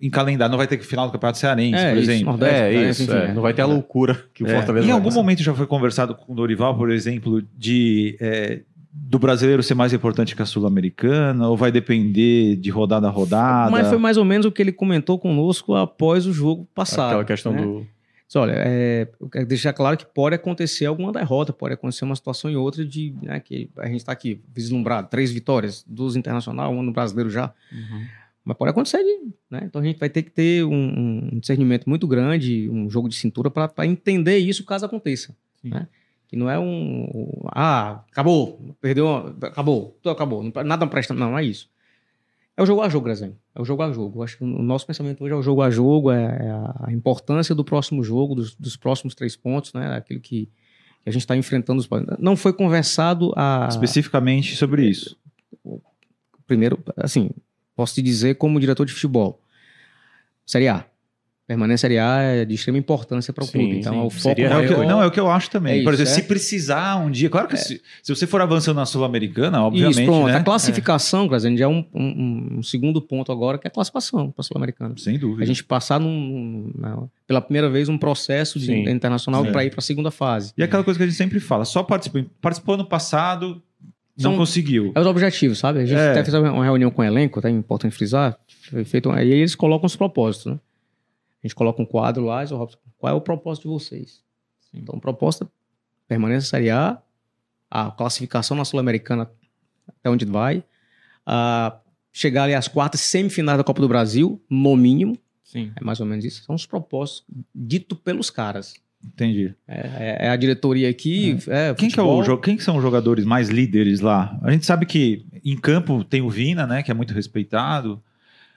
em calendário. Não vai ter final do Campeonato Cearense, É, por isso, exemplo. Nordeste, É, né? isso. Enfim, é. é. Não vai ter a loucura que o É. Fortaleza Em algum passar. momento já foi conversado com o Dorival, por exemplo, de é, do brasileiro ser mais importante que a sul-americana, ou vai depender de rodada a rodada? Mas foi mais ou menos o que ele comentou conosco após o jogo passado. Aquela questão né? do. Olha, é, eu quero deixar claro que pode acontecer alguma derrota, pode acontecer uma situação e outra de né, que a gente está aqui vislumbrado, três vitórias, duas internacional, uma no brasileiro já. Mas pode acontecer, de, né? Então a gente vai ter que ter um, um discernimento muito grande, um jogo de cintura para entender isso caso aconteça. Né? Que não é um. Ah, acabou, perdeu, acabou, tudo acabou, nada presta. Não, não é isso. É o jogo a jogo, Grazinho. É o jogo a jogo. Eu acho que o nosso pensamento hoje é o jogo a jogo, é é a, a importância do próximo jogo, dos, dos próximos três pontos, né? Aquilo que, que a gente está enfrentando. Os... Não foi conversado a. Especificamente sobre isso. Primeiro, assim, posso te dizer como diretor de futebol. Série A. Permanência Série A é de extrema importância para o clube. Então, sim. o foco Seria maior... não, é o que eu acho também. É Por exemplo, é? se precisar um dia... Claro que é. se, se, você for avançando na Sul-Americana, obviamente... Isso, pronto. Né? A classificação, é. já é um, um, um, segundo ponto agora, que é a classificação para a Sul-Americana. Sem dúvida. A gente passar num, num, pela primeira vez um processo de, internacional para ir para a segunda fase. E aquela coisa que a gente sempre fala, só participou, participou no passado, não São, conseguiu. É os objetivos, sabe? A gente é. até fez uma reunião com o elenco, tá? É importante frisar. Foi feito, aí eles colocam os propósitos, né? A gente coloca um quadro lá e o Robson, qual é o propósito de vocês? Sim. Então, proposta, permanência Série A, a classificação na Sul-Americana até onde vai, a chegar ali às quartas semifinais da Copa do Brasil, no mínimo. Sim. É mais ou menos isso. São os propósitos ditos pelos caras. Entendi. É, é, é a diretoria aqui. É. É, quem, que é o, quem que são os jogadores mais líderes lá? A gente sabe que em campo tem o Vina, né? Que é muito respeitado.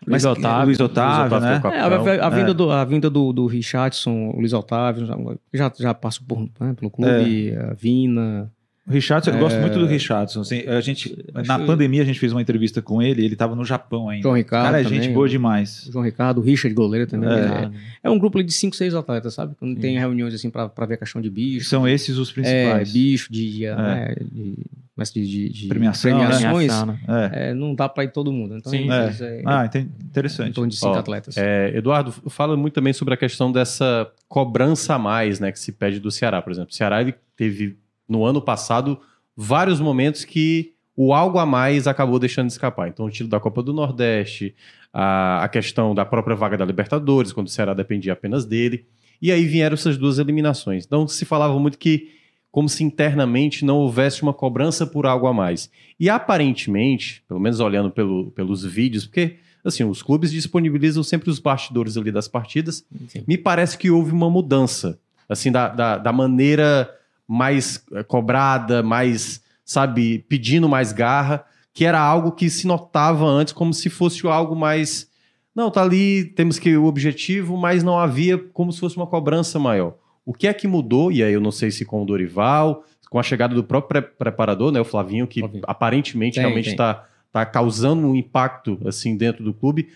Luiz Otávio. Luiz Otávio, né? É, a, a, vinda, é. do, a vinda do, do Richardson, o Luiz Otávio, já, já passou por, né, pelo clube, é. a Vina. O Richardson, eu gosto muito do Richardson. Assim, a gente, na pandemia, a gente fez uma entrevista com ele, ele estava no Japão ainda. João Ricardo. Cara, é gente boa demais. João Ricardo, o Richard goleiro também. É, é um grupo de 5, 6 atletas, sabe? Quando Sim. tem reuniões assim para ver a questão de bicho. São esses os principais. É, bicho, de, de, né, de mas de, de, de Premiação, premiações, né? é. É, não dá para ir todo mundo. Então, Sim, é. é ah, interessante. Em torno de cinco Ó, atletas. É, Eduardo, fala muito também sobre a questão dessa cobrança a mais né, que se pede do Ceará, por exemplo. O Ceará ele teve, no ano passado, vários momentos que o algo a mais acabou deixando de escapar. Então, o título da Copa do Nordeste, a, a questão da própria vaga da Libertadores, quando o Ceará dependia apenas dele. E aí vieram essas duas eliminações. Então, se falava muito que como se internamente não houvesse uma cobrança por algo a mais. E aparentemente, pelo menos olhando pelo, pelos vídeos, porque assim, os clubes disponibilizam sempre os bastidores ali das partidas, Sim. me parece que houve uma mudança, assim, da, da, da maneira mais eh, cobrada, mais, sabe, pedindo mais garra, que era algo que se notava antes como se fosse algo mais. Não, tá ali, temos que o objetivo, mas não havia como se fosse uma cobrança maior. O que é que mudou? E aí eu não sei se com o Dorival, com a chegada do próprio pre preparador, né, o Flavinho, que Flavinho. aparentemente tem, realmente está tá causando um impacto assim dentro do clube.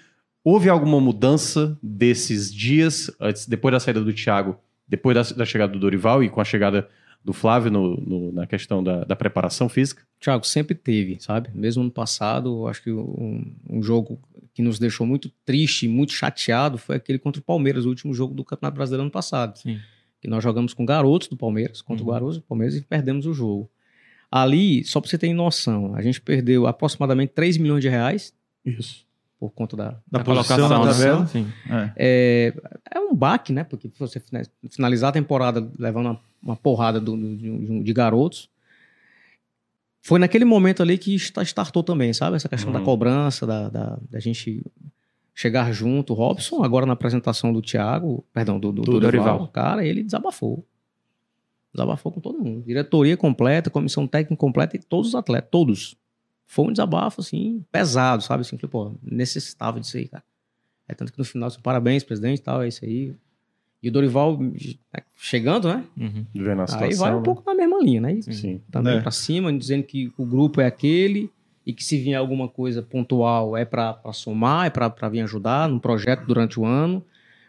Houve alguma mudança desses dias, depois da saída do Thiago, depois da, da chegada do Dorival e com a chegada do Flávio no, no, na questão da, da, preparação física? Thiago, sempre teve, sabe? Mesmo no passado, acho que um, um, jogo que nos deixou muito triste, muito chateado, foi aquele contra o Palmeiras, o último jogo do Campeonato Brasileiro ano passado. Sim que nós jogamos com garotos do Palmeiras, contra uhum. o garotos do Palmeiras e perdemos o jogo. Ali, só para você ter noção, a gente perdeu aproximadamente 3 milhões de reais. Isso. Por conta da, da, da colocação na tabela. Sim. É. É, é. um baque, né? Porque você finalizar a temporada levando uma, uma porrada do, de, de, garotos. Foi naquele momento ali que startou também, sabe? Essa questão uhum. da cobrança, da, da, da gente chegar junto. O Robson, agora na apresentação do Thiago, perdão, do, do, do Dorival, cara, ele desabafou. Desabafou com todo mundo. Diretoria completa, comissão técnica completa e todos os atletas, todos. Foi um desabafo, assim, pesado, sabe? Assim, pô, necessitava disso aí, cara. É tanto que no final, assim, parabéns, presidente e tal, é isso aí. E o Dorival né, chegando, né? Uhum. Vendo a situação, aí vai um né? pouco na mesma linha, né? Sim. Também é. pra cima, dizendo que o grupo é aquele e que se vier alguma coisa pontual é para somar, é para vir ajudar no projeto durante o ano,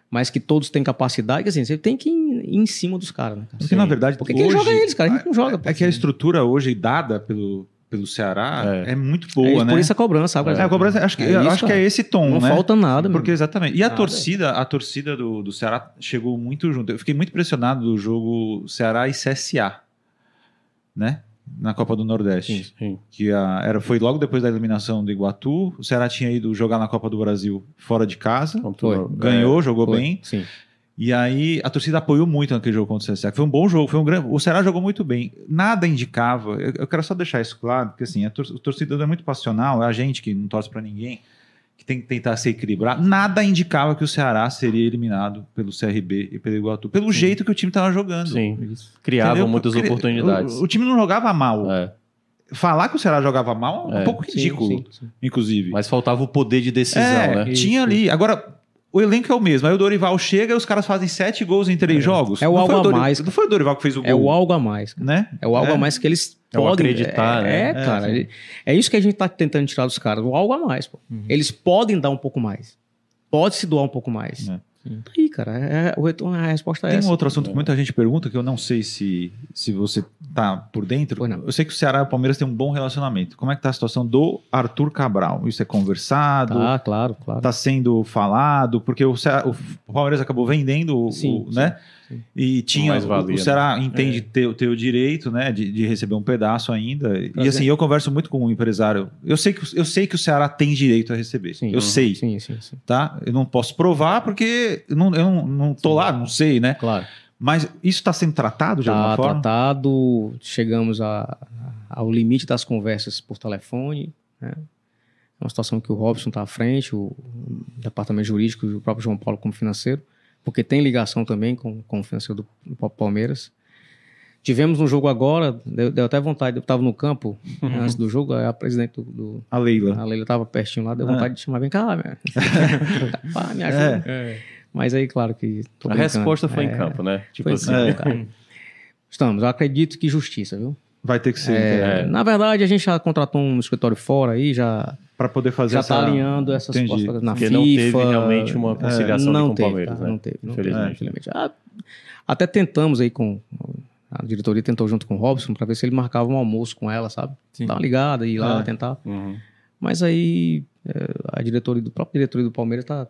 mas que todos têm capacidade, assim, você tem que ir, em cima dos caras, né? Porque Sim. na verdade, porque hoje, quem joga é eles, cara, a gente não joga. É, é que a estrutura hoje dada pelo, pelo Ceará é, é muito boa, é, né? Por isso a cobrança, sabe? É, a cobrança, acho que, é acho que é esse tom, não né? Não falta nada, Porque exatamente. E a nada. torcida, a torcida do, do Ceará chegou muito junto. Eu fiquei muito impressionado do jogo Ceará e CSA, né? na Copa do Nordeste. Sim, sim. Que a, era, foi logo depois da eliminação do Iguatu. O Ceará tinha ido jogar na Copa do Brasil fora de casa. Foi. Ganhou, é, jogou foi. bem. Sim. E aí a torcida apoiou muito naquele jogo contra o CSA. Foi um bom jogo, foi um grande. O Ceará jogou muito bem. Nada indicava. Eu, quero só deixar isso claro, porque assim, a, tor a torcida é muito passional, é a gente que não torce para ninguém que tem que tentar se equilibrar. Nada indicava que o Ceará seria eliminado pelo CRB e pelo Iguatu, pelo Sim. jeito que o time estava jogando. Sim, criavam Entendeu? muitas oportunidades. O, o, time não jogava mal. É. Falar que o Ceará jogava mal é um é. pouco ridículo, sim, sim, inclusive. Mas faltava o poder de decisão, é, né? Tinha ali. Agora, o elenco é o mesmo. Aí o Dorival chega e os caras fazem sete gols em três é. jogos. É o não algo a mais. Não foi o Dorival que fez o gol. É o algo a mais. Né? É o algo é. a mais que eles é podem acreditar, é, né? É, cara. É, é, isso que a gente tá tentando tirar dos caras. O algo a mais, pô. Uhum. Eles podem dar um pouco mais. Pode se doar um pouco mais. É. Tá aí, cara. É, o retorno, a resposta é Tem essa. um outro assunto que muita gente pergunta, que eu não sei se, se você tá por dentro. Eu sei que o Ceará e o Palmeiras têm um bom relacionamento. Como é que tá a situação do Arthur Cabral? Isso é conversado? Ah, claro, claro. Tá sendo falado? Porque o, Ceará, o Palmeiras acabou vendendo, sim, o, né? Sim. E tinha valia, o Ceará né? entende é. ter, ter o direito, né, de, de receber um pedaço ainda. E assim, eu converso muito com o um empresário. Eu sei que eu sei que o Ceará tem direito a receber. Sim, eu sei. Sim, sim, sim. Tá? Eu não posso provar porque eu não, eu não, não tô lá, não sei, né? Claro. Mas isso está sendo tratado de tá alguma forma? tratado. Chegamos a, ao limite das conversas por telefone. Né? É uma situação que o Robson está à frente, o departamento jurídico e o próprio João Paulo como financeiro porque tem ligação também com, com o financeiro do, do Palmeiras. Tivemos um jogo agora, deu, deu até vontade, eu estava no campo uhum. antes do jogo, a presidente do, do, A Leila. A Leila estava pertinho lá, deu vontade ah. de chamar, vem cá, minha, [laughs] Pá, me ajuda. É. Mas aí, claro que. a resposta foi é, em campo, né? Tipo assim. É. Estamos, eu acredito que justiça, viu? Vai ter que ser. É, é. Na verdade, a gente já contratou um escritório fora aí, já para poder fazer já está alinhando essas Entendi. postas na Porque FIFA. não teve realmente uma conciliação é, não com teve, o Palmeiras, tá? né? Não teve, não infelizmente. Ah, até tentamos aí com a diretoria tentou junto com o Robson para ver se ele marcava um almoço com ela, sabe? Sim. Dar uma ligada e ir lá é. tentar. Uhum. Mas aí é, a diretoria do próprio diretoria do Palmeiras está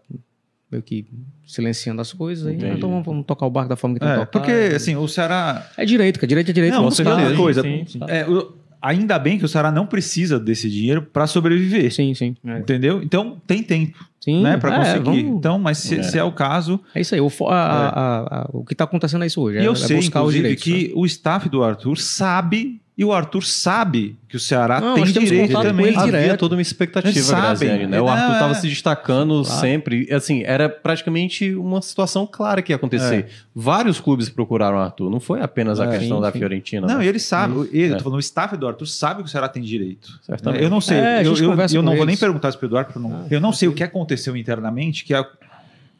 meio que silenciando as coisas aí. Então vamos, vamos, tocar o barco da forma que tem é, que tocar. Porque, assim, o Ceará... É direito, que é direito é direito. Não, com coisa. Sim, sim. É, o, ainda bem que o Ceará não precisa desse dinheiro para sobreviver. Sim, sim. É. Entendeu? Então tem tempo. Sim, né, para é, conseguir. Vamos... Então, mas se é. se é. o caso. É isso aí. O, a, a, a, o que está acontecendo é isso hoje. E eu é sei, inclusive, que né? o staff do Arthur sabe e o Arthur sabe que o Ceará não, tem direito também. Havia direto. toda uma expectativa, Graziani, né? O Arthur estava é... se destacando claro. sempre. Assim, era praticamente uma situação clara que ia acontecer. É. Vários clubes procuraram o Arthur. Não foi apenas a é, questão sim, da Fiorentina. Não, né? ele sabe. Ele, é. tô falando, o staff do Arthur sabe que o Ceará tem direito. Certamente. Eu não sei. É, eu, eu, eu não vou nem perguntar isso para o Eduardo. Não, ah, eu não sei o que aconteceu internamente que,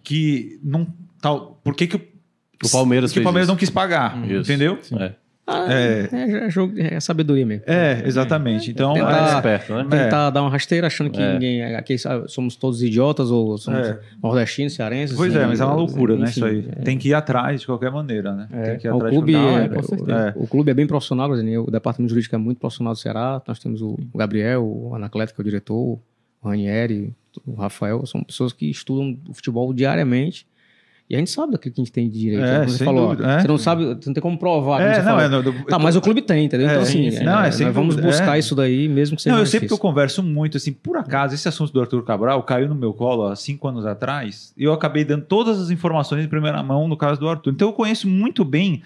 que não... Tal, por que, que o Palmeiras, que o Palmeiras não quis pagar, hum. entendeu? É. Ah, é, é, jogo, é sabedoria mesmo. É, exatamente. Então, tentar, é esperto, né? tentar é. dar uma rasteira achando que é. ninguém. Aqui somos todos idiotas ou somos é. nordestinos, cearenses. Pois assim, é, mas é uma loucura, né? Isso aí. Tem que ir atrás de qualquer maneira, né? Tem que ir atrás o clube, o, o, clube é bem profissional, o departamento jurídico é muito profissional do Ceará. Nós temos o Gabriel, o Anacleto, que é o diretor, o Ranieri, o Rafael. São pessoas que estudam o futebol diariamente e a gente sabe daquilo que a gente tem de direito. É, você falou, dúvida, é. você não sabe, você não tem como provar. É, como não, é, tá, mas o clube tem, entendeu? Então, é, assim, não, é, nós vamos buscar isso daí mesmo que seja. Não, eu sempre que eu converso muito, assim, por acaso, esse assunto do Arthur Cabral caiu no meu colo há cinco anos atrás, e eu acabei dando todas as informações em primeira mão no caso do Arthur. Então eu conheço muito bem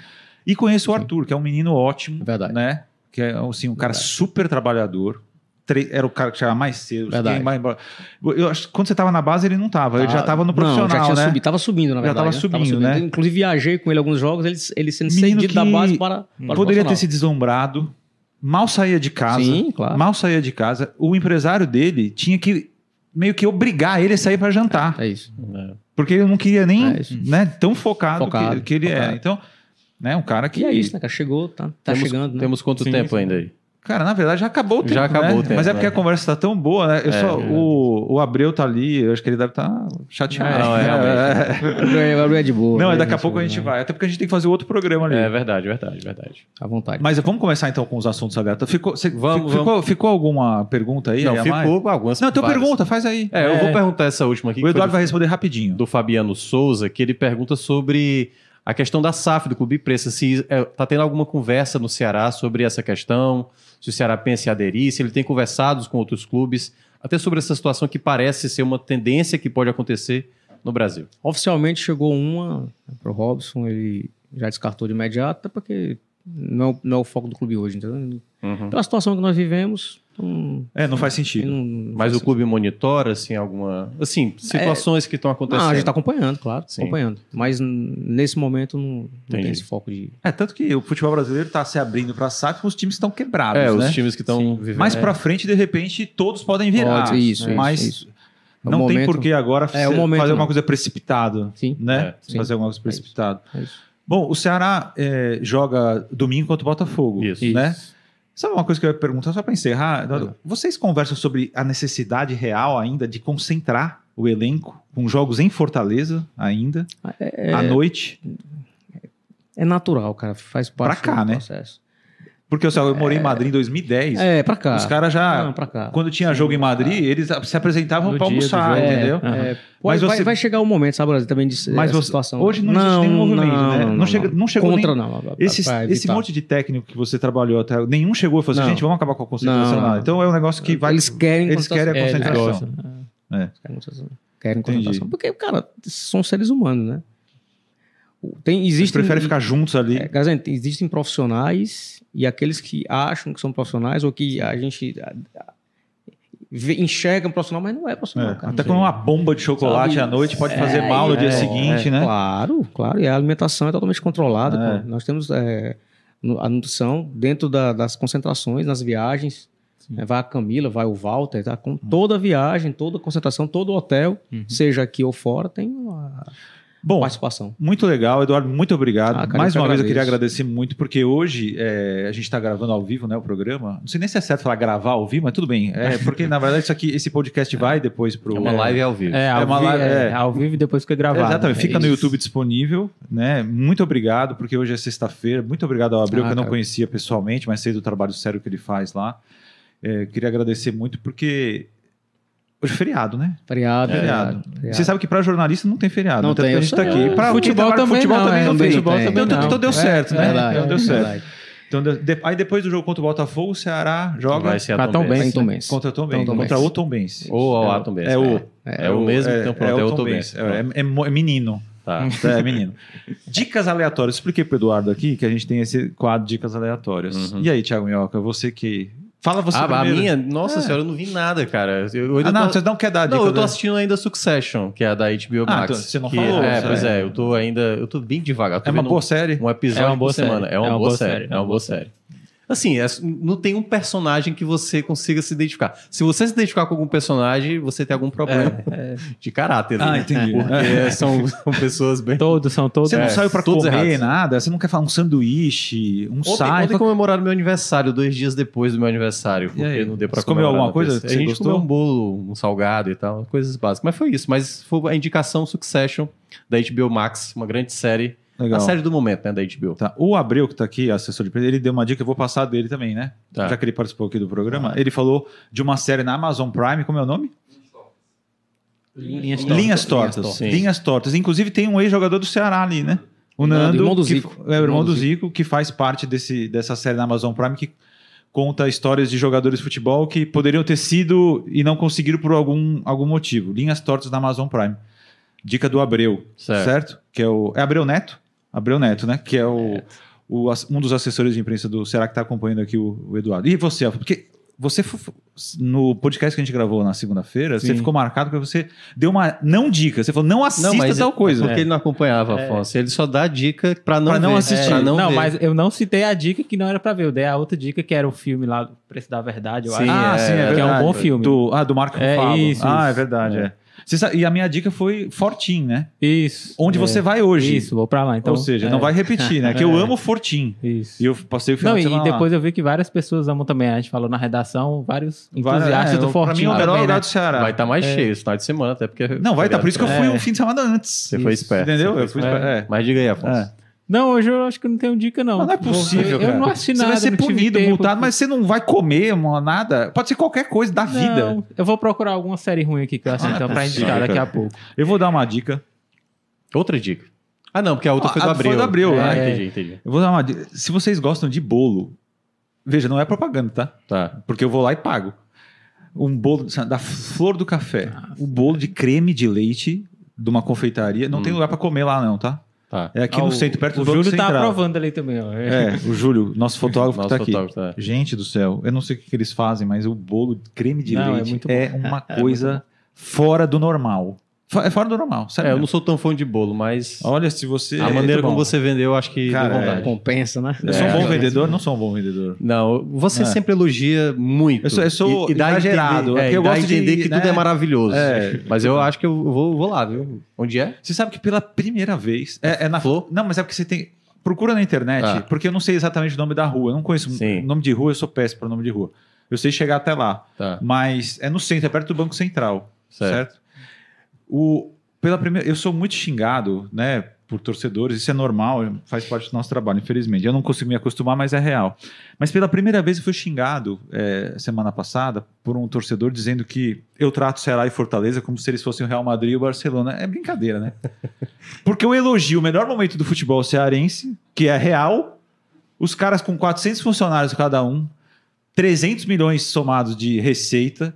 e conheço o Arthur, que é um menino ótimo, Verdade. né? Que é assim, um cara Verdade. super trabalhador, era o cara que chegava mais cedo. Mais... Eu acho quando você estava na base, ele não estava. Tá. Ele já estava no profissional, não, já tinha né? Subido, tava subindo, na verdade. Já estava subindo, subindo, né? Inclusive, viajei com ele alguns jogos, ele, ele sendo Menino cedido da base para, para Poderia ter se deslumbrado, mal saía de casa. Sim, claro. Mal saía de casa. O empresário dele tinha que meio que obrigar ele a sair para jantar. É, é isso. É. Porque ele não queria nem, é né, tão focado, focado que, que, ele é. focado. é. Então, né, um cara que... E é isso, né, cara? Chegou, tá, tá temos, chegando. Né? Temos quanto sim, tempo ainda aí? Cara, na verdade já acabou o tempo. Já acabou né? o tempo. Mas é porque né? a conversa está tão boa, né? Eu é, só, é. O, o Abreu tá ali, eu acho que ele deve estar tá chateado. Não, é, é. [laughs] o Abreu é de boa. Não, é daqui a pouco a gente vai. Até porque a gente tem que fazer outro programa ali. É verdade, verdade, verdade. À vontade. Mas vamos começar então com os assuntos abertos. Ficou, você, vamos, ficou, vamos. ficou alguma pergunta aí? Não, aí ficou algumas. Não, então pergunta, faz aí. É, eu vou perguntar essa última aqui. O Eduardo vai responder rapidinho. Do Fabiano Souza, que ele pergunta sobre a questão da SAF do Clube Pressa, se está tendo alguma conversa no Ceará sobre essa questão, se o Ceará pensa em aderir, se ele tem conversado com outros clubes, até sobre essa situação que parece ser uma tendência que pode acontecer no Brasil. Oficialmente chegou uma para o Robson, ele já descartou de imediato, porque não, é não é o foco do clube hoje, entendeu? Uhum. Pela situação que nós vivemos, Hum, é, não faz sentido. Não, não Mas faz o clube sentido. monitora, assim, alguma. Assim, situações é, que estão acontecendo. Não, a gente está acompanhando, claro, Sim. acompanhando. Mas nesse momento não, não tem esse foco de. É, tanto que o futebol brasileiro está se abrindo para SAF com os times que estão quebrados. É, né? os times que estão vivendo. Mais é. para frente, de repente, todos podem virar. Pode, isso, mas isso, isso. É não momento, tem por que agora é, momento, fazer uma coisa precipitado. Sim. Né? É, fazer alguma coisa precipitado. É Bom, o Ceará é, joga domingo contra o Botafogo. Isso. Né? Isso. Sabe uma coisa que eu ia perguntar só para encerrar? É. Vocês conversam sobre a necessidade real ainda de concentrar o elenco, com jogos em Fortaleza ainda, é, à noite. É natural, cara, faz parte pra cá, do né? processo. Porque eu morei em Madrid em 2010. É, pra cá. Os caras já. Não, pra cá. Quando tinha jogo em Madrid, eles se apresentavam para almoçar, entendeu? É, é, mas vai, você... vai chegar o um momento, sabe, Brasil, também de mas você... situação. Hoje não, não existe nenhum movimento, não, né? Não, não, chega, não chegou Contra, nem... não. Esse, esse monte de técnico que você trabalhou até. Nenhum chegou e falou assim, gente, vamos acabar com a concentração. Então é um negócio que vai. Eles querem Eles querem a concentração. É, é. Querem concentração. Porque, cara, são seres humanos, né? Tem, existem, prefere ficar juntos ali? É, existem profissionais e aqueles que acham que são profissionais ou que a gente enxerga um profissional, mas não é profissional. É, até com uma bomba de chocolate Sabe? à noite pode é, fazer mal no é, dia seguinte, né? Claro, claro. E a alimentação é totalmente controlada. É. Nós temos é, a nutrição dentro da, das concentrações, nas viagens. Vai a Camila, vai o Walter, tá? Com toda a viagem, toda a concentração, todo o hotel, uhum. seja aqui ou fora, tem uma Bom, participação. Muito legal, Eduardo, muito obrigado. Ah, cara, Mais uma agradeço. vez eu queria agradecer muito, porque hoje é, a gente está gravando ao vivo né, o programa. Não sei nem se é certo falar gravar ao vivo, mas tudo bem. É, porque, na verdade, isso aqui, esse podcast vai depois para É uma live ao vivo. É, ao, é uma live, é, ao vivo e depois fica gravado. Exatamente, fica no YouTube disponível. Né? Muito obrigado, porque hoje é sexta-feira. Muito obrigado ao Abreu, ah, que eu não cara. conhecia pessoalmente, mas sei do trabalho sério que ele faz lá. É, queria agradecer muito, porque Hoje é feriado, né? Feriado, é, feriado. feriado. Você sabe que para jornalista não tem feriado. Não tem. A gente tá aqui. Para futebol, também futebol não, também não, tem. Futebol também então, não. então deu certo, né? Verdade, então deu certo. Então, de, aí depois do jogo contra o Botafogo, o Ceará joga Vai ser a Tom Benz. Tom Benz. Contra Tom Benz. Contra o Tom Benz. Ou a Tom Benz. É, o, é, o mesmo, então pronto, é, o Tom Benz. É, é, menino. Tá. É menino. Dicas aleatórias. Expliquei pro Eduardo aqui que a gente tem esse quadro Dicas Aleatórias. Uhum. E aí, Thiago Minhoca, você que Fala você ah, primeiro. A minha? Nossa é. senhora, eu não vi nada, cara. Eu, eu ah, não, tô... você não quer dar dica. Não, eu tô assistindo ainda Succession, que é a da HBO ah, Max. Ah, então, você não que, falou. É, pois é, eu tô ainda... Eu tô bem devagar. Tô é uma boa série? Um episódio é uma boa por série. semana. É uma, é uma boa, boa série. série. É uma boa série. Assim, é, não tem um personagem que você consiga se identificar. Se você se identificar com algum personagem, você tem algum problema é, é. [laughs] de caráter. Ah, né? entendi. Porque é. [laughs] são, são, pessoas bem. Todos são todos. Você não é, saiu para comer errados. nada? Você não quer falar um sanduíche, um ontem, Ontem comemoraram meu aniversário, dois dias depois do meu aniversário. Porque não deu para comer. comeu alguma coisa? A gente gostou? comeu um bolo, um salgado e tal, coisas básicas. Mas foi isso. Mas foi a indicação Succession da HBO Max, uma grande série Legal. A série do momento, né, da HBO. Tá. O Abreu, que está aqui, assessor de ele deu uma dica, eu vou passar dele também, né? Tá. Já que ele participou aqui do programa. Ele falou de uma série na Amazon Prime, como é o nome? Linhas Tortas. Linhas Tortas. Linhas Tortas. Inclusive tem um ex-jogador do Ceará ali, né? O Nando, irmão do Zico. Que, é o irmão do Zico, que faz parte desse, dessa série na Amazon Prime, que conta histórias de jogadores de futebol que poderiam ter sido e não conseguiram por algum, algum motivo. Linhas Tortas da Amazon Prime. Dica do Abreu, certo? certo? Que é o. É Abreu Neto? Abreu Neto, né? Que é o, o um dos assessores de imprensa do Será que está acompanhando aqui o, o, Eduardo. E você, porque você no podcast que a gente gravou na segunda-feira, você ficou marcado porque você deu uma não dica. Você falou não assista não, tal coisa. É porque ele não acompanhava, é. Afonso. Ele só dá dica para não, pra não ver. assistir. É, não, não mas eu não citei a dica que não era para ver. Eu dei a outra dica que era o filme lá Preço da Verdade. Eu sim, acho. Ah, é, sim, é, verdade. Que é um bom filme. Do, ah, do Marco é, Fábio. Isso, ah, isso. é verdade, é. Sabe, e a minha dica foi Fortim, né? Isso. Onde é. você vai hoje. Isso, vou pra lá. Então, Ou seja, é. não vai repetir, né? Que eu [laughs] é. amo Fortim. Isso. E eu passei o final não, de semana E depois lá. eu vi que várias pessoas amam também. A gente falou na redação, vários entusiastas é, do Fortim. Pra mim, é o melhor lugar né? do Ceará. Vai estar tá mais é. cheio esse final de semana, até porque... Não, vai estar. Tá, por isso que eu fui um fim de semana antes. Você Isso. foi esperto. Entendeu? Foi eu fui esperto. Mas diga aí, Afonso. Não, hoje eu acho que não tenho dica, não. Mas não é possível, eu, eu não assisti nada. Você vai ser punido, multado, mas você não vai comer nada. Pode ser qualquer coisa da vida. Não, eu vou procurar alguma série ruim aqui que eu assisto então, pra indicar daqui a pouco. Eu vou dar uma dica. Outra dica. Ah, não, porque a outra ah, foi do Abril. Foi do Abril, é, né? É, entendi, entendi. Eu vou dar uma dica. Se vocês gostam de bolo, veja, não é propaganda, tá? Tá. Porque eu vou lá e pago. Um bolo da flor do café. O um bolo de creme de leite de uma confeitaria. Não hum. tem lugar para comer lá, não, tá? Tá. É aqui ah, no centro, perto o do Júlio Banco tá aprovando ali também, ó. É, o Júlio, nosso fotógrafo nosso tá aqui. Tá. Gente do céu, eu não sei o que, que eles fazem, mas o bolo de creme de não, é leite [laughs] é, é uma coisa é fora do normal. É fora do normal, sério. É, eu não sou tão fã de bolo, mas. Olha, se você. A maneira como você vendeu, acho que Cara. É, compensa, né? Eu sou um bom vendedor? Não sou um bom vendedor. Não, você é. sempre elogia muito. Eu sou, eu sou e, e exagerado. É, eu gosto de entender que né? tudo é maravilhoso. É. Mas eu acho que eu vou, vou lá, viu? Onde é? Você sabe que pela primeira vez. É, é na Flor? Não, mas é porque você tem. Procura na internet, ah. porque eu não sei exatamente o nome da rua. Eu não conheço o nome de rua, eu sou péssimo para o nome de rua. Eu sei chegar até lá. Tá. Mas é no centro, é perto do Banco Central. certo? certo? O, pela primeira, eu sou muito xingado, né? por torcedores, isso é normal, faz parte do nosso trabalho, infelizmente. Eu não consigo me acostumar, mas é real. Mas pela primeira vez eu fui xingado é, semana passada por um torcedor dizendo que eu trato Ceará e Fortaleza como se eles fossem o Real Madrid e o Barcelona. É brincadeira, né? [laughs] Porque eu elogio o melhor momento do futebol cearense, que é real, os caras com 400 funcionários cada um, 300 milhões somados de receita,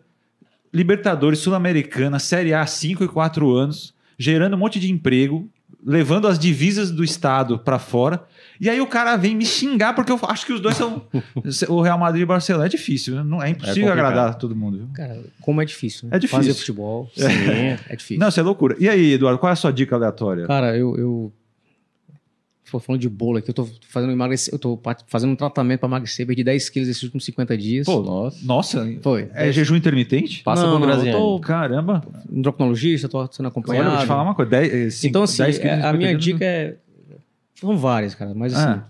Libertadores, Sul-Americana, Série A 5 e 4 anos, gerando um monte de emprego, levando as divisas do Estado para fora. E aí o cara vem me xingar porque eu acho que os dois são [laughs] o Real Madrid e o Barcelona. É difícil, não é impossível é agradar todo mundo. Viu? Cara, como é difícil, né? É difícil. Fazer futebol, [laughs] sim, é, é difícil. Não, isso é loucura. E aí, Eduardo, qual é a sua dica aleatória? Cara, eu, eu falando de bolo aqui, eu tô fazendo emagrecer, eu tô fazendo um tratamento para emagrecer, perdi 10 quilos esses últimos 50 dias. Pô, nossa. Nossa. Foi. É jejum intermitente? Passa não, não, eu tô, Caramba. Endocrinologista, tô sendo acompanhado. Olha, vou te falar uma coisa. 10, então, assim, é, a minha dica é... São várias, cara, mas assim... Ah.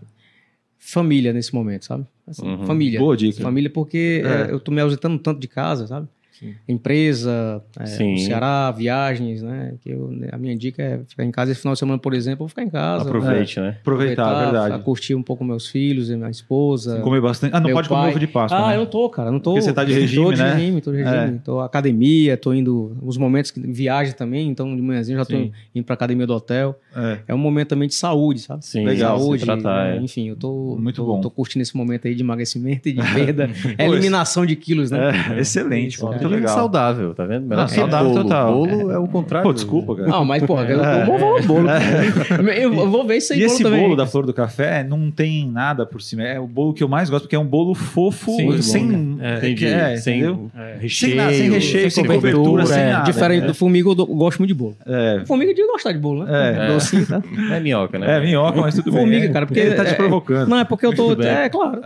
Família nesse momento, sabe? Assim, uhum. Família. Boa dica. Família porque é. É, eu tô me ausentando tanto de casa, sabe? Sim. empresa, é, Ceará, viagens, né? Que eu, né, a minha dica é ficar em casa esse final de semana, por exemplo, eu vou ficar em casa. Aproveite, né? né? Aproveitar, aproveitar verdade. Curtir um pouco meus filhos e minha esposa. Sim, comer bastante. Ah, não pode pai. comer ovo de Páscoa. Ah, né? eu não tô, cara. Não tô. Porque você tá de regime, [laughs] tô de né? regime, tô de regime. É. Tô academia, tô indo. Os momentos que viagem também, então de manhãzinho já tô Sim. indo pra academia do hotel. É. é um momento também de saúde, sabe? Sim, legal. Saúde, tratar, né? é. Enfim, eu tô. Muito tô, bom. Tô curtindo esse momento aí de emagrecimento e de [laughs] perda. eliminação de quilos, né? É, excelente, pô. Muito legal. saudável, tá vendo? Melhor saudável bolo. total. Bolo é o contrário. Pô, desculpa, cara. Não, mas, porra, eu, eu vou bolo. [laughs] Eu vou ver isso aí. E esse também. bolo da Flor do Café não tem nada por cima. É o bolo que eu mais gosto, porque é um bolo fofo, Sim, sem. Bom, né? é, Entendi. É, sem, entendeu? É, recheio, sem, nada, sem recheio, sem, sem cobertura, sem é, nada. Diferente do formiga, eu, gosto muito de bolo. É. Formiga de gostar de bolo, né? É. Docinho, tá? É minhoca, né? É minhoca, mas tudo bem. Formiga, cara, porque. Ele tá te provocando. Não, é porque eu tô. É, claro.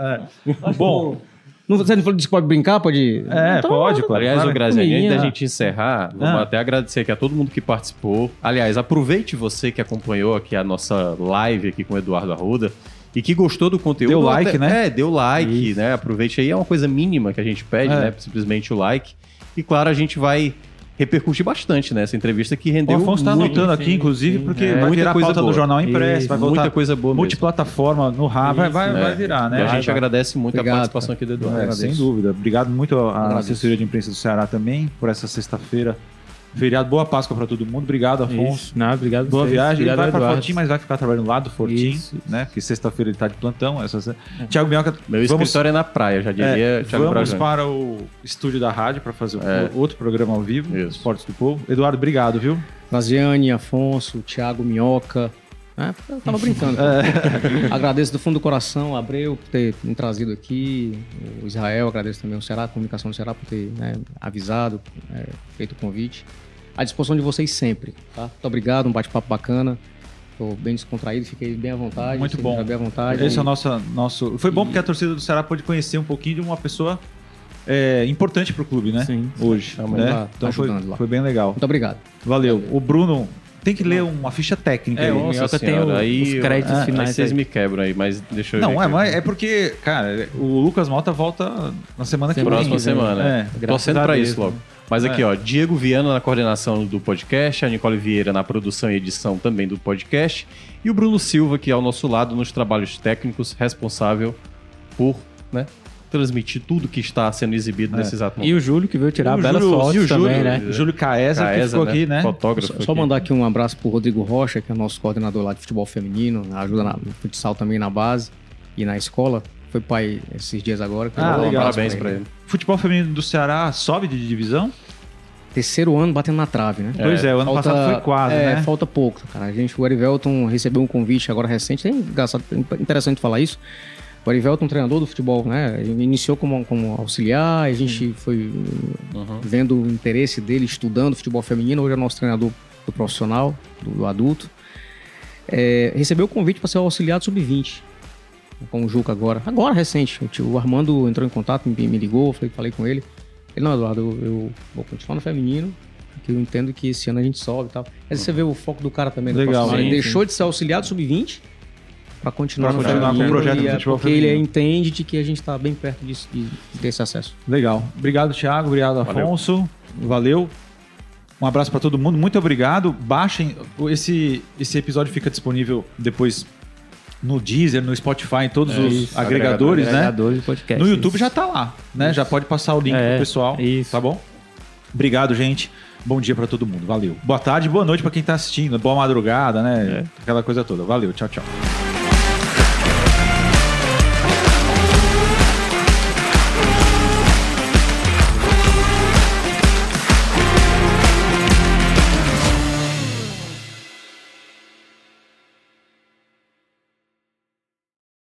Bom. Não, você não falou que pode brincar? Pode. É, então, pode, claro. Aliás, claro, o Graziani, antes da gente encerrar, vamos ah. até agradecer aqui a todo mundo que participou. Aliás, aproveite você que acompanhou aqui a nossa live aqui com o Eduardo Arruda e que gostou do conteúdo. Deu like, até, né? É, deu like, Isso. né? Aproveite aí, é uma coisa mínima que a gente pede, é. né? Simplesmente o like. E claro, a gente vai repercutir bastante nessa entrevista que rendeu. O Afonso está anotando aqui, inclusive, sim. porque é, vai virar coisa pauta boa. do jornal impresso, Isso, vai voltar muita coisa boa. Multiplataforma no RAV, vai, vai, é. vai, virar, né? E a gente vai. agradece muito Obrigado, a participação cara. aqui do Eduardo. É, sem dúvida. Obrigado muito à assessoria de imprensa do Ceará também por essa sexta-feira. Feriado, boa Páscoa para todo mundo. Obrigado, Afonso. Isso. Não, obrigado. Boa vocês. viagem. Obrigado, ele vai para Fortim, mas vai ficar trabalhando lá do Fortim, Isso. né? Porque sexta-feira ele está de plantão. Essa... É. Tiago Minhoca. Meu vamos... escritório é na praia, já diria. É, Thiago vamos para o estúdio da rádio para fazer é. outro programa ao vivo, Isso. Esportes do Povo. Eduardo, obrigado, viu? Graziane, Afonso, Thiago Minhoca. É, eu tava brincando. É. [laughs] agradeço do fundo do coração, Abreu, por ter me trazido aqui, o Israel, agradeço também o Ceará, a comunicação do Ceará, por ter né, avisado, é, feito o convite à disposição de vocês sempre, tá? Muito obrigado, um bate-papo bacana. Estou bem descontraído, fiquei bem à vontade. Muito bom. Bem à vontade. Esse é o nosso, nosso. Foi bom porque a torcida do Ceará pôde conhecer um pouquinho de uma pessoa é, importante para o clube, né? Sim. Hoje. Né? Então foi, foi bem legal. Muito obrigado. Valeu. O Bruno tem que ler uma ficha técnica é, aí. Nossa tem o, aí, os créditos ah, finais. Aí vocês me quebram aí, mas deixa eu Não, é, mas é porque, cara, o Lucas Malta volta na semana que vem. Próxima semana. É, Torcendo para isso logo. Mas aqui, é. ó, Diego Viana na coordenação do podcast, a Nicole Vieira na produção e edição também do podcast, e o Bruno Silva, que é ao nosso lado nos trabalhos técnicos, responsável por, né, transmitir tudo que está sendo exibido é. nesse exato momento. E o Júlio, que veio tirar belas fotos e o Júlio, também, né? O Júlio Caesa, Caesa, que ficou né? aqui, né? Fotógrafo. Só, só mandar aqui um abraço pro Rodrigo Rocha, que é nosso coordenador lá de futebol feminino, ajuda na, no futsal também na base e na escola. Foi pai esses dias agora. Ah, legal. Parabéns para ele. ele. Futebol feminino do Ceará sobe de divisão? terceiro ano batendo na trave, né? Pois é, o ano falta, passado foi quase, é, né? falta pouco, cara. A gente, o Erivelton recebeu um convite agora recente, é engraçado, interessante falar isso. O Erivelton, treinador do futebol, né? Ele iniciou como, como auxiliar, a gente foi uhum. vendo o interesse dele, estudando futebol feminino, hoje é nosso treinador do profissional, do, do adulto. É, recebeu o convite para ser auxiliar do sub-20 com o Juca agora. Agora, recente. O, Armando entrou em contato, me, me ligou, falei, falei com ele. Ele, não, Eduardo, eu, eu vou continuar no feminino, porque eu entendo que esse ano a gente sobe e tal. Mas você vê o foco do cara também. Legal. Sim, ele sim. deixou de ser auxiliado sub-20 para continuar pra continuar. Com o projeto e, é porque feminino. ele entende de que a gente está bem perto disso, de, de ter esse acesso. Legal. Obrigado, Thiago. Obrigado, Afonso. Valeu. Valeu. Um abraço para todo mundo. Muito obrigado. Baixem. Esse, esse episódio fica disponível depois no Deezer, no Spotify, em todos é, os isso, agregadores, né? Agregadores podcast, no YouTube isso. já tá lá, né? Isso. Já pode passar o link é, pro pessoal. Isso. Tá bom? Obrigado, gente. Bom dia para todo mundo. Valeu. Boa tarde, boa noite para quem tá assistindo. Boa madrugada, né? É. Aquela coisa toda. Valeu. Tchau, tchau.